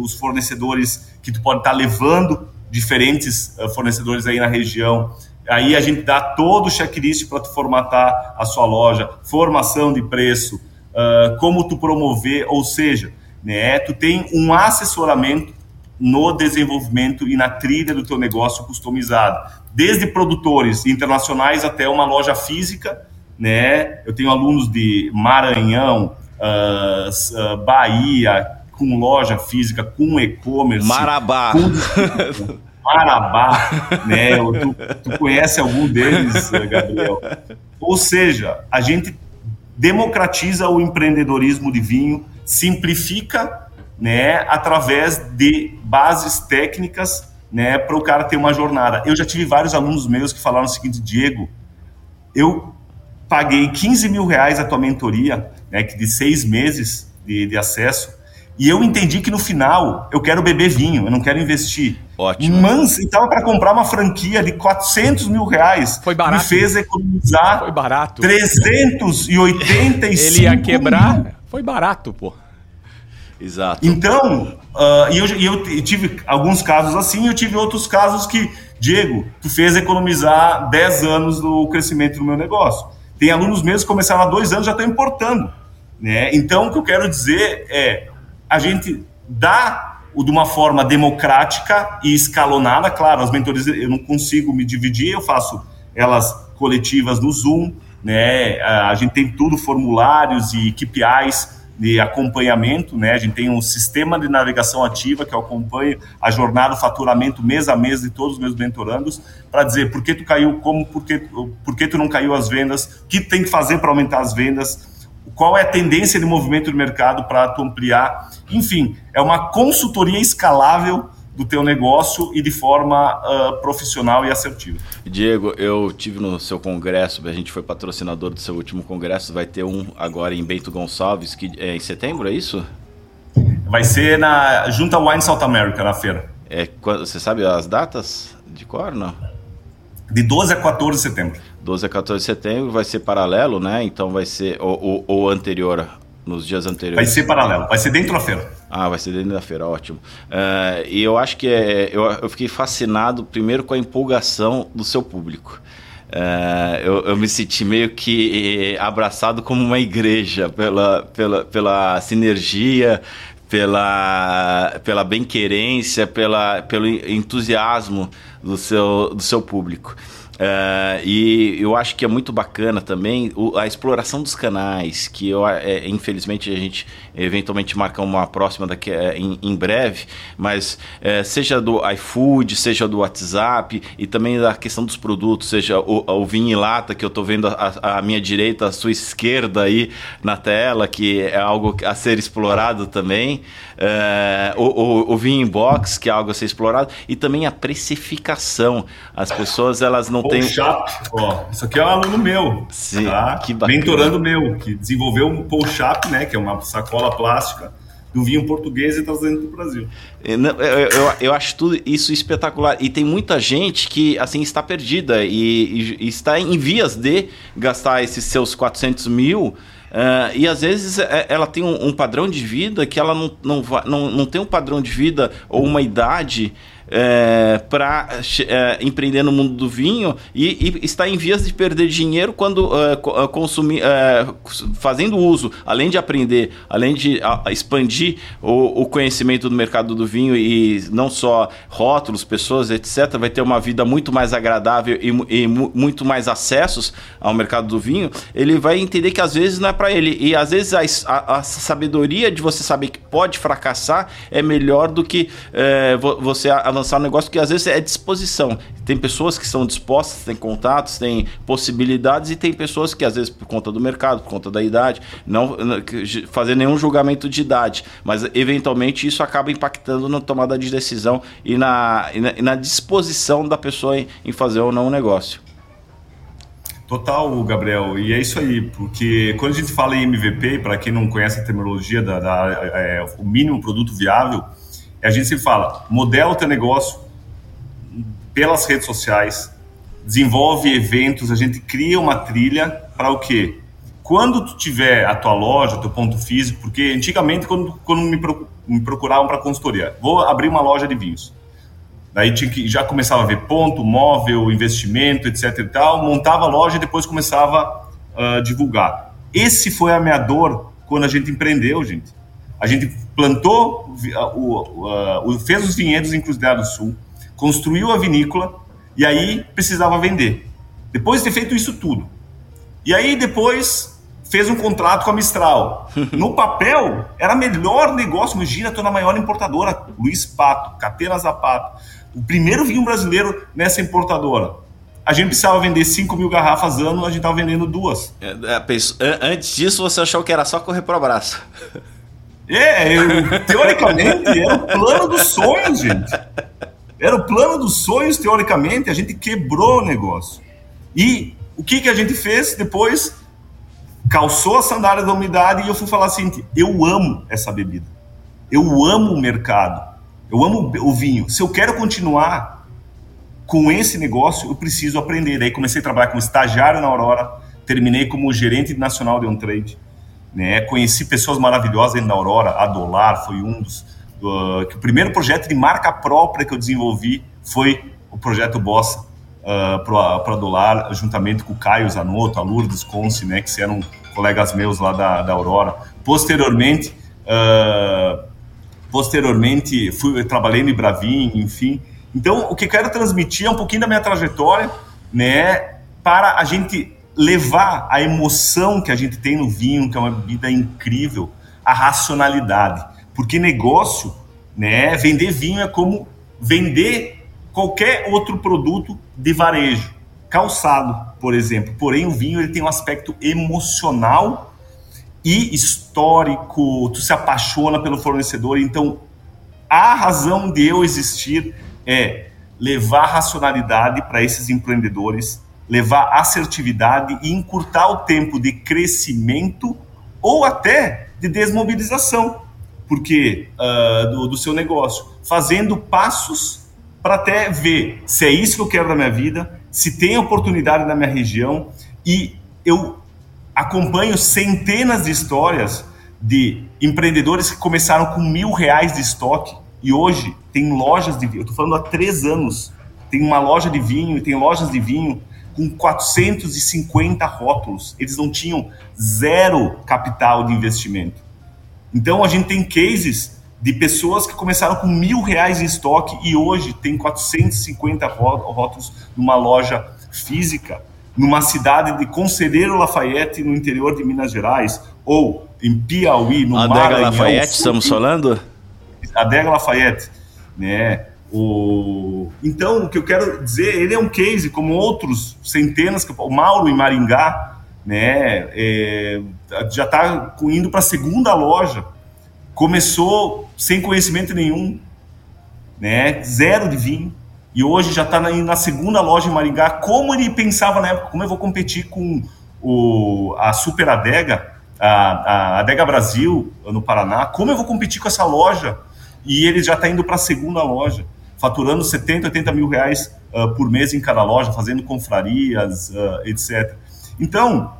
os fornecedores que tu pode estar tá levando diferentes fornecedores aí na região Aí a gente dá todo o checklist para tu formatar a sua loja, formação de preço, uh, como tu promover, ou seja, né, tu tem um assessoramento no desenvolvimento e na trilha do teu negócio customizado, desde produtores internacionais até uma loja física, né? Eu tenho alunos de Maranhão, uh, uh, Bahia, com loja física, com e-commerce, Marabá. Com... *laughs* Marabá, né? Tu, tu conhece algum deles, Gabriel? Ou seja, a gente democratiza o empreendedorismo de vinho, simplifica, né, através de bases técnicas, né, para o cara ter uma jornada. Eu já tive vários alunos meus que falaram o seguinte, Diego, eu paguei 15 mil reais a tua mentoria, né, que de seis meses de, de acesso, e eu entendi que no final eu quero beber vinho, eu não quero investir. Ótimo. Mas estava para comprar uma franquia de 400 mil reais. Foi barato. Me fez economizar. Foi barato. 385 Ele ia quebrar. Mil. Foi barato, pô. Exato. Então, uh, e eu, eu tive alguns casos assim, eu tive outros casos que, Diego, tu fez economizar 10 anos do crescimento do meu negócio. Tem alunos meus que começaram há dois anos já estão importando. Né? Então, o que eu quero dizer é, a gente dá de uma forma democrática e escalonada. Claro, as mentorias eu não consigo me dividir, eu faço elas coletivas no Zoom, né? A gente tem tudo formulários e KPIs de acompanhamento, né? A gente tem um sistema de navegação ativa que eu acompanho a jornada, o faturamento mês a mês de todos os meus mentorandos para dizer por que tu caiu, como, por que, por que tu não caiu as vendas, o que tem que fazer para aumentar as vendas qual é a tendência de movimento do mercado para tu ampliar. Enfim, é uma consultoria escalável do teu negócio e de forma uh, profissional e assertiva. Diego, eu tive no seu congresso, a gente foi patrocinador do seu último congresso, vai ter um agora em Bento Gonçalves, que é em setembro, é isso? Vai ser na junto ao Wine South America, na feira. É, você sabe as datas de cor, não? De 12 a 14 de setembro. 12 a 14 de setembro vai ser paralelo, né? Então vai ser o, o, o anterior, nos dias anteriores. Vai ser paralelo, vai ser dentro da feira. Ah, vai ser dentro da feira, ótimo. Uh, e eu acho que é, eu, eu fiquei fascinado primeiro com a empolgação do seu público. Uh, eu, eu, me senti meio que abraçado como uma igreja pela, pela, pela sinergia, pela, pela bem-querência, pela, pelo entusiasmo do seu, do seu público. Uh, e eu acho que é muito bacana também o, a exploração dos canais, que eu, é, infelizmente a gente eventualmente marca uma próxima daqui é, em, em, breve, mas é, seja do iFood, seja do WhatsApp e também da questão dos produtos, seja o, o vinho em lata, que eu estou vendo à minha direita, à sua esquerda aí na tela, que é algo a ser explorado também, é, o, o, o vinho em box, que é algo a ser explorado, e também a precificação. As pessoas, elas não têm... Chap, ó, isso aqui é um aluno meu, Sim, tá? que bacana. mentorando meu, que desenvolveu um Paul Chap, né, que é uma sacola plástica, do vinho português e trazendo para o Brasil. Eu, eu, eu, acho tudo isso espetacular. E tem muita gente que assim está perdida e, e, está em vias de gastar esses seus 400 mil. Uh, e às vezes é, ela tem um, um, padrão de vida que ela não, não, não, não tem um padrão de vida ou uma idade é, para é, empreender no mundo do vinho e, e, está em vias de perder dinheiro quando é, é consumir, é, fazendo uso, além de aprender, além de a, expandir o, o, conhecimento do mercado do vinho e não só rótulos, pessoas, etc., vai ter uma vida muito mais agradável e, e muito mais acessos ao mercado do vinho, ele vai entender que às vezes não é para ele. E às vezes a, a, a, sabedoria de você saber que pode fracassar é melhor do que você avançar no negócio, que às vezes é disposição. Tem pessoas que são dispostas, têm contatos, têm possibilidades, e tem pessoas que, às vezes, por conta do mercado, por conta da idade, não fazer nenhum julgamento de idade. Mas, eventualmente, isso acaba impactando na tomada de decisão e na, e na, e na disposição da pessoa em, em fazer ou não um negócio. Total, Gabriel, e é isso aí, porque quando a gente fala em MVP, para quem não conhece a terminologia da, da é, o mínimo produto viável, a gente se fala, modela teu negócio pelas redes sociais, desenvolve eventos, a gente cria uma trilha para o quê? Quando tu tiver a tua loja, teu ponto físico, porque antigamente quando, quando me procuravam para consultoria, vou abrir uma loja de vinhos. Daí tinha que, já começava a ver ponto, móvel, investimento, etc e tal, montava a loja e depois começava a uh, divulgar. Esse foi a minha dor quando a gente empreendeu, gente. A gente plantou, o, o, fez os vinhedos em Cruzeiro do Sul, construiu a vinícola e aí precisava vender. Depois de ter feito isso tudo. E aí depois fez um contrato com a Mistral. *laughs* No papel, era melhor negócio. Imagina, estou na maior importadora, Luiz Pato, Catena Zapato. O primeiro vinho brasileiro nessa importadora. A gente precisava vender 5 mil garrafas ano, a gente estava vendendo duas. É, é, antes disso, você achou que era só correr para o abraço. *laughs* É, eu, teoricamente, era o plano dos sonhos, gente. Era o plano dos sonhos, teoricamente, a gente quebrou o negócio. E o que, que a gente fez depois? Calçou a sandália da umidade e eu fui falar assim: eu amo essa bebida. Eu amo o mercado. Eu amo o vinho. Se eu quero continuar com esse negócio, eu preciso aprender. Daí comecei a trabalhar como estagiário na Aurora, terminei como gerente nacional de on trade né? Conheci pessoas maravilhosas na Aurora, a Dolar foi um dos. Uh, que o primeiro projeto de marca própria que eu desenvolvi foi o projeto Bossa uh, para a Dolar, juntamente com o Caio Zanotto, a Lourdes Conce, né, que eram colegas meus lá da, da Aurora. Posteriormente, uh, posteriormente fui, trabalhei no Bravin, enfim. Então, o que quero transmitir é um pouquinho da minha trajetória, né, para a gente levar a emoção que a gente tem no vinho, que é uma bebida incrível, a racionalidade. Porque negócio, né, vender vinho é como vender qualquer outro produto de varejo. Calçado, por exemplo. Porém, o vinho ele tem um aspecto emocional e histórico. Tu se apaixona pelo fornecedor. Então, a razão de eu existir é levar racionalidade para esses empreendedores levar assertividade e encurtar o tempo de crescimento ou até de desmobilização, porque uh, do, do seu negócio, fazendo passos para até ver se é isso que eu quero na minha vida, se tem oportunidade na minha região e eu acompanho centenas de histórias de empreendedores que começaram com mil reais de estoque e hoje tem lojas de vinho. Eu estou falando há três anos. Tem uma loja de vinho, tem lojas de vinho com 450 rótulos. Eles não tinham zero capital de investimento. Então a gente tem cases de pessoas que começaram com mil reais em estoque e hoje tem 450 rótulos numa loja física, numa cidade de Conselheiro Lafayette, no interior de Minas Gerais, ou em Piauí, no Adega Maranhão. Lafayette, estamos falando? Adega Lafayette, né? O... Então, o que eu quero dizer, ele é um case, como outros centenas, o Mauro em Maringá, né, é, já está indo para a segunda loja, começou sem conhecimento nenhum, né, zero de vinho, E hoje já está na, na, segunda loja em Maringá. Como ele pensava na época, como eu vou competir com o, a Super Adega, a, a Adega Brasil, no Paraná, como eu vou competir com essa loja? E ele já está indo para a segunda loja, faturando 70, 80 mil reais uh, por mês em cada loja, fazendo confrarias, uh, etc. Então,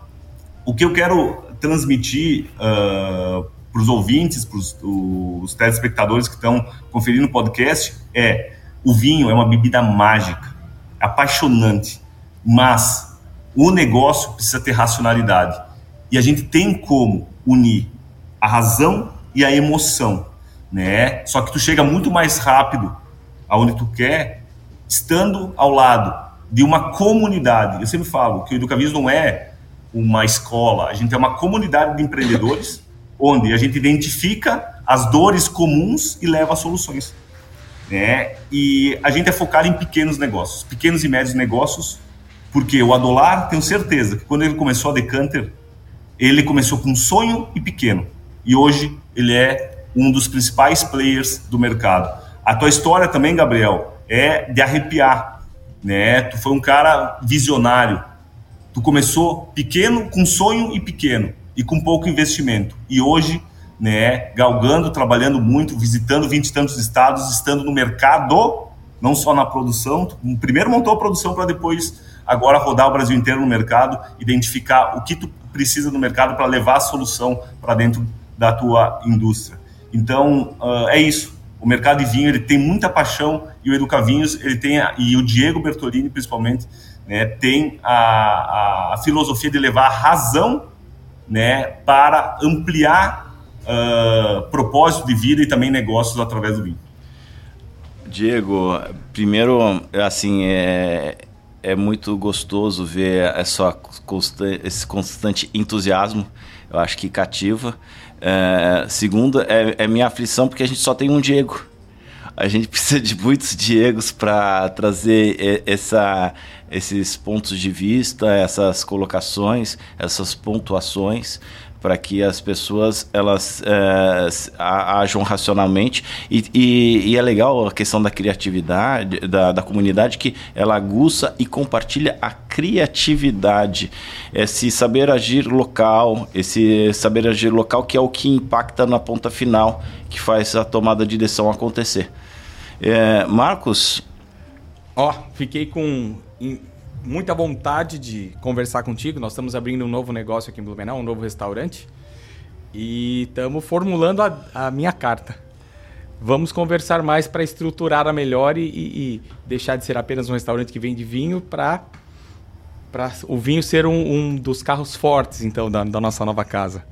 o que eu quero transmitir uh, para os ouvintes, para os telespectadores que estão conferindo o podcast é o vinho é uma bebida mágica, apaixonante, mas o negócio precisa ter racionalidade. E a gente tem como unir a razão e a emoção, né? Só que tu chega muito mais rápido aonde tu quer, estando ao lado de uma comunidade. Eu sempre falo que o Educavis não é uma escola, a gente é uma comunidade de empreendedores *laughs* onde a gente identifica as dores comuns e leva soluções né? E a gente é focado em pequenos negócios, pequenos e médios negócios, porque o Adolar, tenho certeza que quando ele começou a Decanter, ele começou com um sonho e pequeno. E hoje ele é um dos principais players do mercado. A tua história também, Gabriel, é de arrepiar, né? Tu foi um cara visionário. Tu começou pequeno, com sonho e pequeno, e com pouco investimento. E hoje né, galgando, trabalhando muito, visitando vinte e tantos estados, estando no mercado, não só na produção. Primeiro montou a produção para depois agora rodar o Brasil inteiro no mercado, identificar o que tu precisa no mercado para levar a solução para dentro da tua indústria. Então uh, é isso. O mercado de vinho ele tem muita paixão e o Educavinhos ele tem a, e o Diego Bertolini principalmente né, tem a, a, a filosofia de levar a razão né, para ampliar uh, propósito de vida e também negócios através do vinho. Diego, primeiro, assim, é, é muito gostoso ver essa constante, esse constante entusiasmo, eu acho que cativa. É, segundo, é, é minha aflição porque a gente só tem um Diego. A gente *laughs* precisa de muitos Diegos para trazer essa, esses pontos de vista, essas colocações, essas pontuações para que as pessoas elas é, ajam racionalmente. E, e, e, é legal a questão da criatividade da, da comunidade que ela aguça e compartilha a criatividade. Esse saber agir local esse saber agir local que é o que impacta na ponta final que faz a tomada de decisão acontecer. É, Marcos? Ó fiquei com muita vontade de conversar contigo. Nós estamos abrindo um novo negócio aqui em Blumenau, um novo restaurante. E estamos formulando a, a, minha carta. Vamos conversar mais para estruturar a melhor e, e, e, deixar de ser apenas um restaurante que vende vinho para o vinho ser um, um, dos carros fortes, então, da, da nossa nova casa.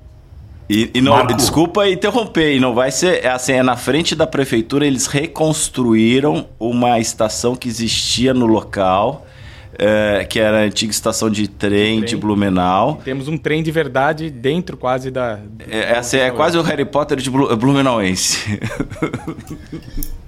E, e não, desculpa interromper, e não vai ser é assim, é na frente da prefeitura eles reconstruíram uma estação que existia no local é, que era a antiga estação de trem, trem, de Blumenau. Temos um trem de verdade dentro quase da. É, essa é quase o Harry Potter de Blu Blumenauense.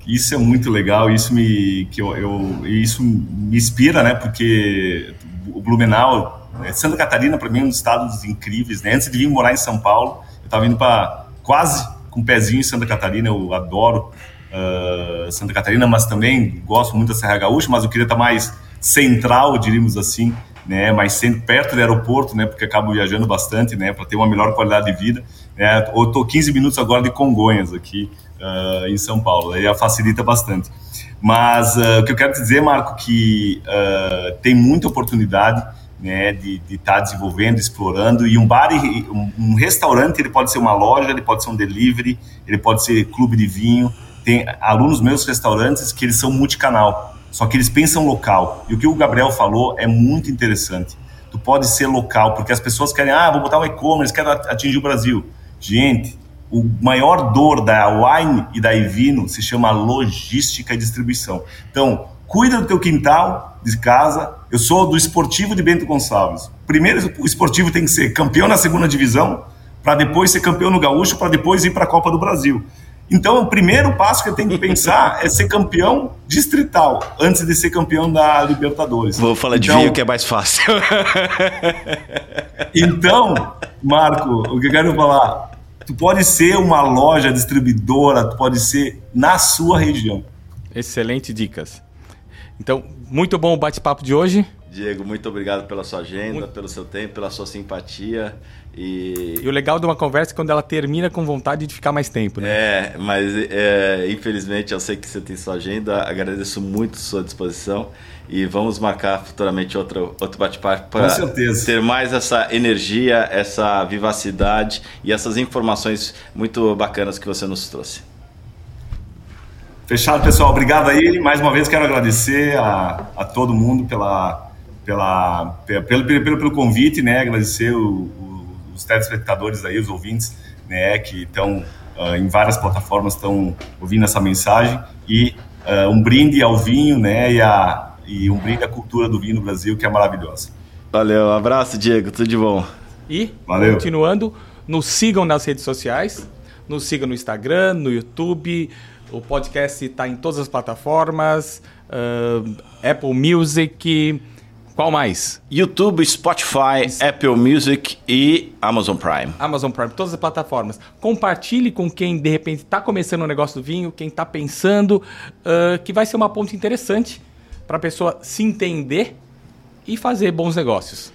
Isso é muito legal, isso me, que eu, eu, isso me inspira, né? Porque o Blumenau, né, Santa Catarina, para mim, é um dos estados incríveis. Né? Antes de vir morar em São Paulo, eu estava indo para quase com um pezinho em Santa Catarina, eu adoro uh, Santa Catarina, mas também gosto muito da Serra Gaúcha, mas eu queria estar tá mais central, diríamos assim, né, sempre perto do aeroporto, né, porque acabo viajando bastante, né, para ter uma melhor qualidade de vida. Né, eu estou 15 minutos agora de Congonhas aqui uh, em São Paulo, aí facilita bastante. Mas uh, o que eu quero dizer, Marco, que uh, tem muita oportunidade né, de estar tá desenvolvendo, explorando, e um bar, um, um restaurante, ele pode ser uma loja, ele pode ser um delivery, ele pode ser clube de vinho. Tem alunos meus restaurantes que eles são multicanal. Só que eles pensam local. E o que o Gabriel falou é muito interessante. Tu pode ser local, porque as pessoas querem, ah, vou botar um e-commerce, quero atingir o Brasil. Gente, o maior dor da Wine e da Evino se chama logística e distribuição. Então, cuida do teu quintal de casa. Eu sou do esportivo de Bento Gonçalves. Primeiro, o esportivo tem que ser campeão na segunda divisão, para depois ser campeão no Gaúcho, para depois ir para a Copa do Brasil. Então, o primeiro passo que eu tenho que pensar é ser campeão distrital, antes de ser campeão da Libertadores. Vou falar de então, vinho que é mais fácil. *laughs* então, Marco, o que eu quero falar, tu pode ser uma loja distribuidora, tu pode ser na sua região. Excelente dicas. Então, muito bom o bate-papo de hoje. Diego, muito obrigado pela sua agenda, muito... pelo seu tempo, pela sua simpatia. E... e... o legal de uma conversa é quando ela termina com vontade de ficar mais tempo, né? É, mas é, infelizmente eu sei que você tem sua agenda, agradeço muito sua disposição e vamos marcar futuramente outro, outro bate-papo para ter mais essa energia, essa vivacidade e essas informações muito bacanas que você nos trouxe. Fechado, pessoal. Obrigado aí. Mais uma vez quero agradecer a, a todo mundo pela, pela, pelo, pelo, pelo convite, né? Agradecer o, o, os telespectadores aí, os ouvintes, né? Que estão uh, em várias plataformas estão ouvindo essa mensagem e uh, um brinde ao vinho, né? E, a, e um brinde à cultura do vinho no Brasil, que é maravilhosa. Valeu, abraço, Diego. Tudo de bom. E, Valeu. continuando, nos sigam nas redes sociais, nos sigam no Instagram, no YouTube o podcast está em todas as plataformas, uh, Apple Music. Qual mais? YouTube, Spotify, Apple Music e Amazon Prime. Amazon Prime, todas as plataformas. Compartilhe com quem de repente está começando o um negócio do vinho, quem está pensando, uh, que vai ser uma ponte interessante para a pessoa se entender e fazer bons negócios.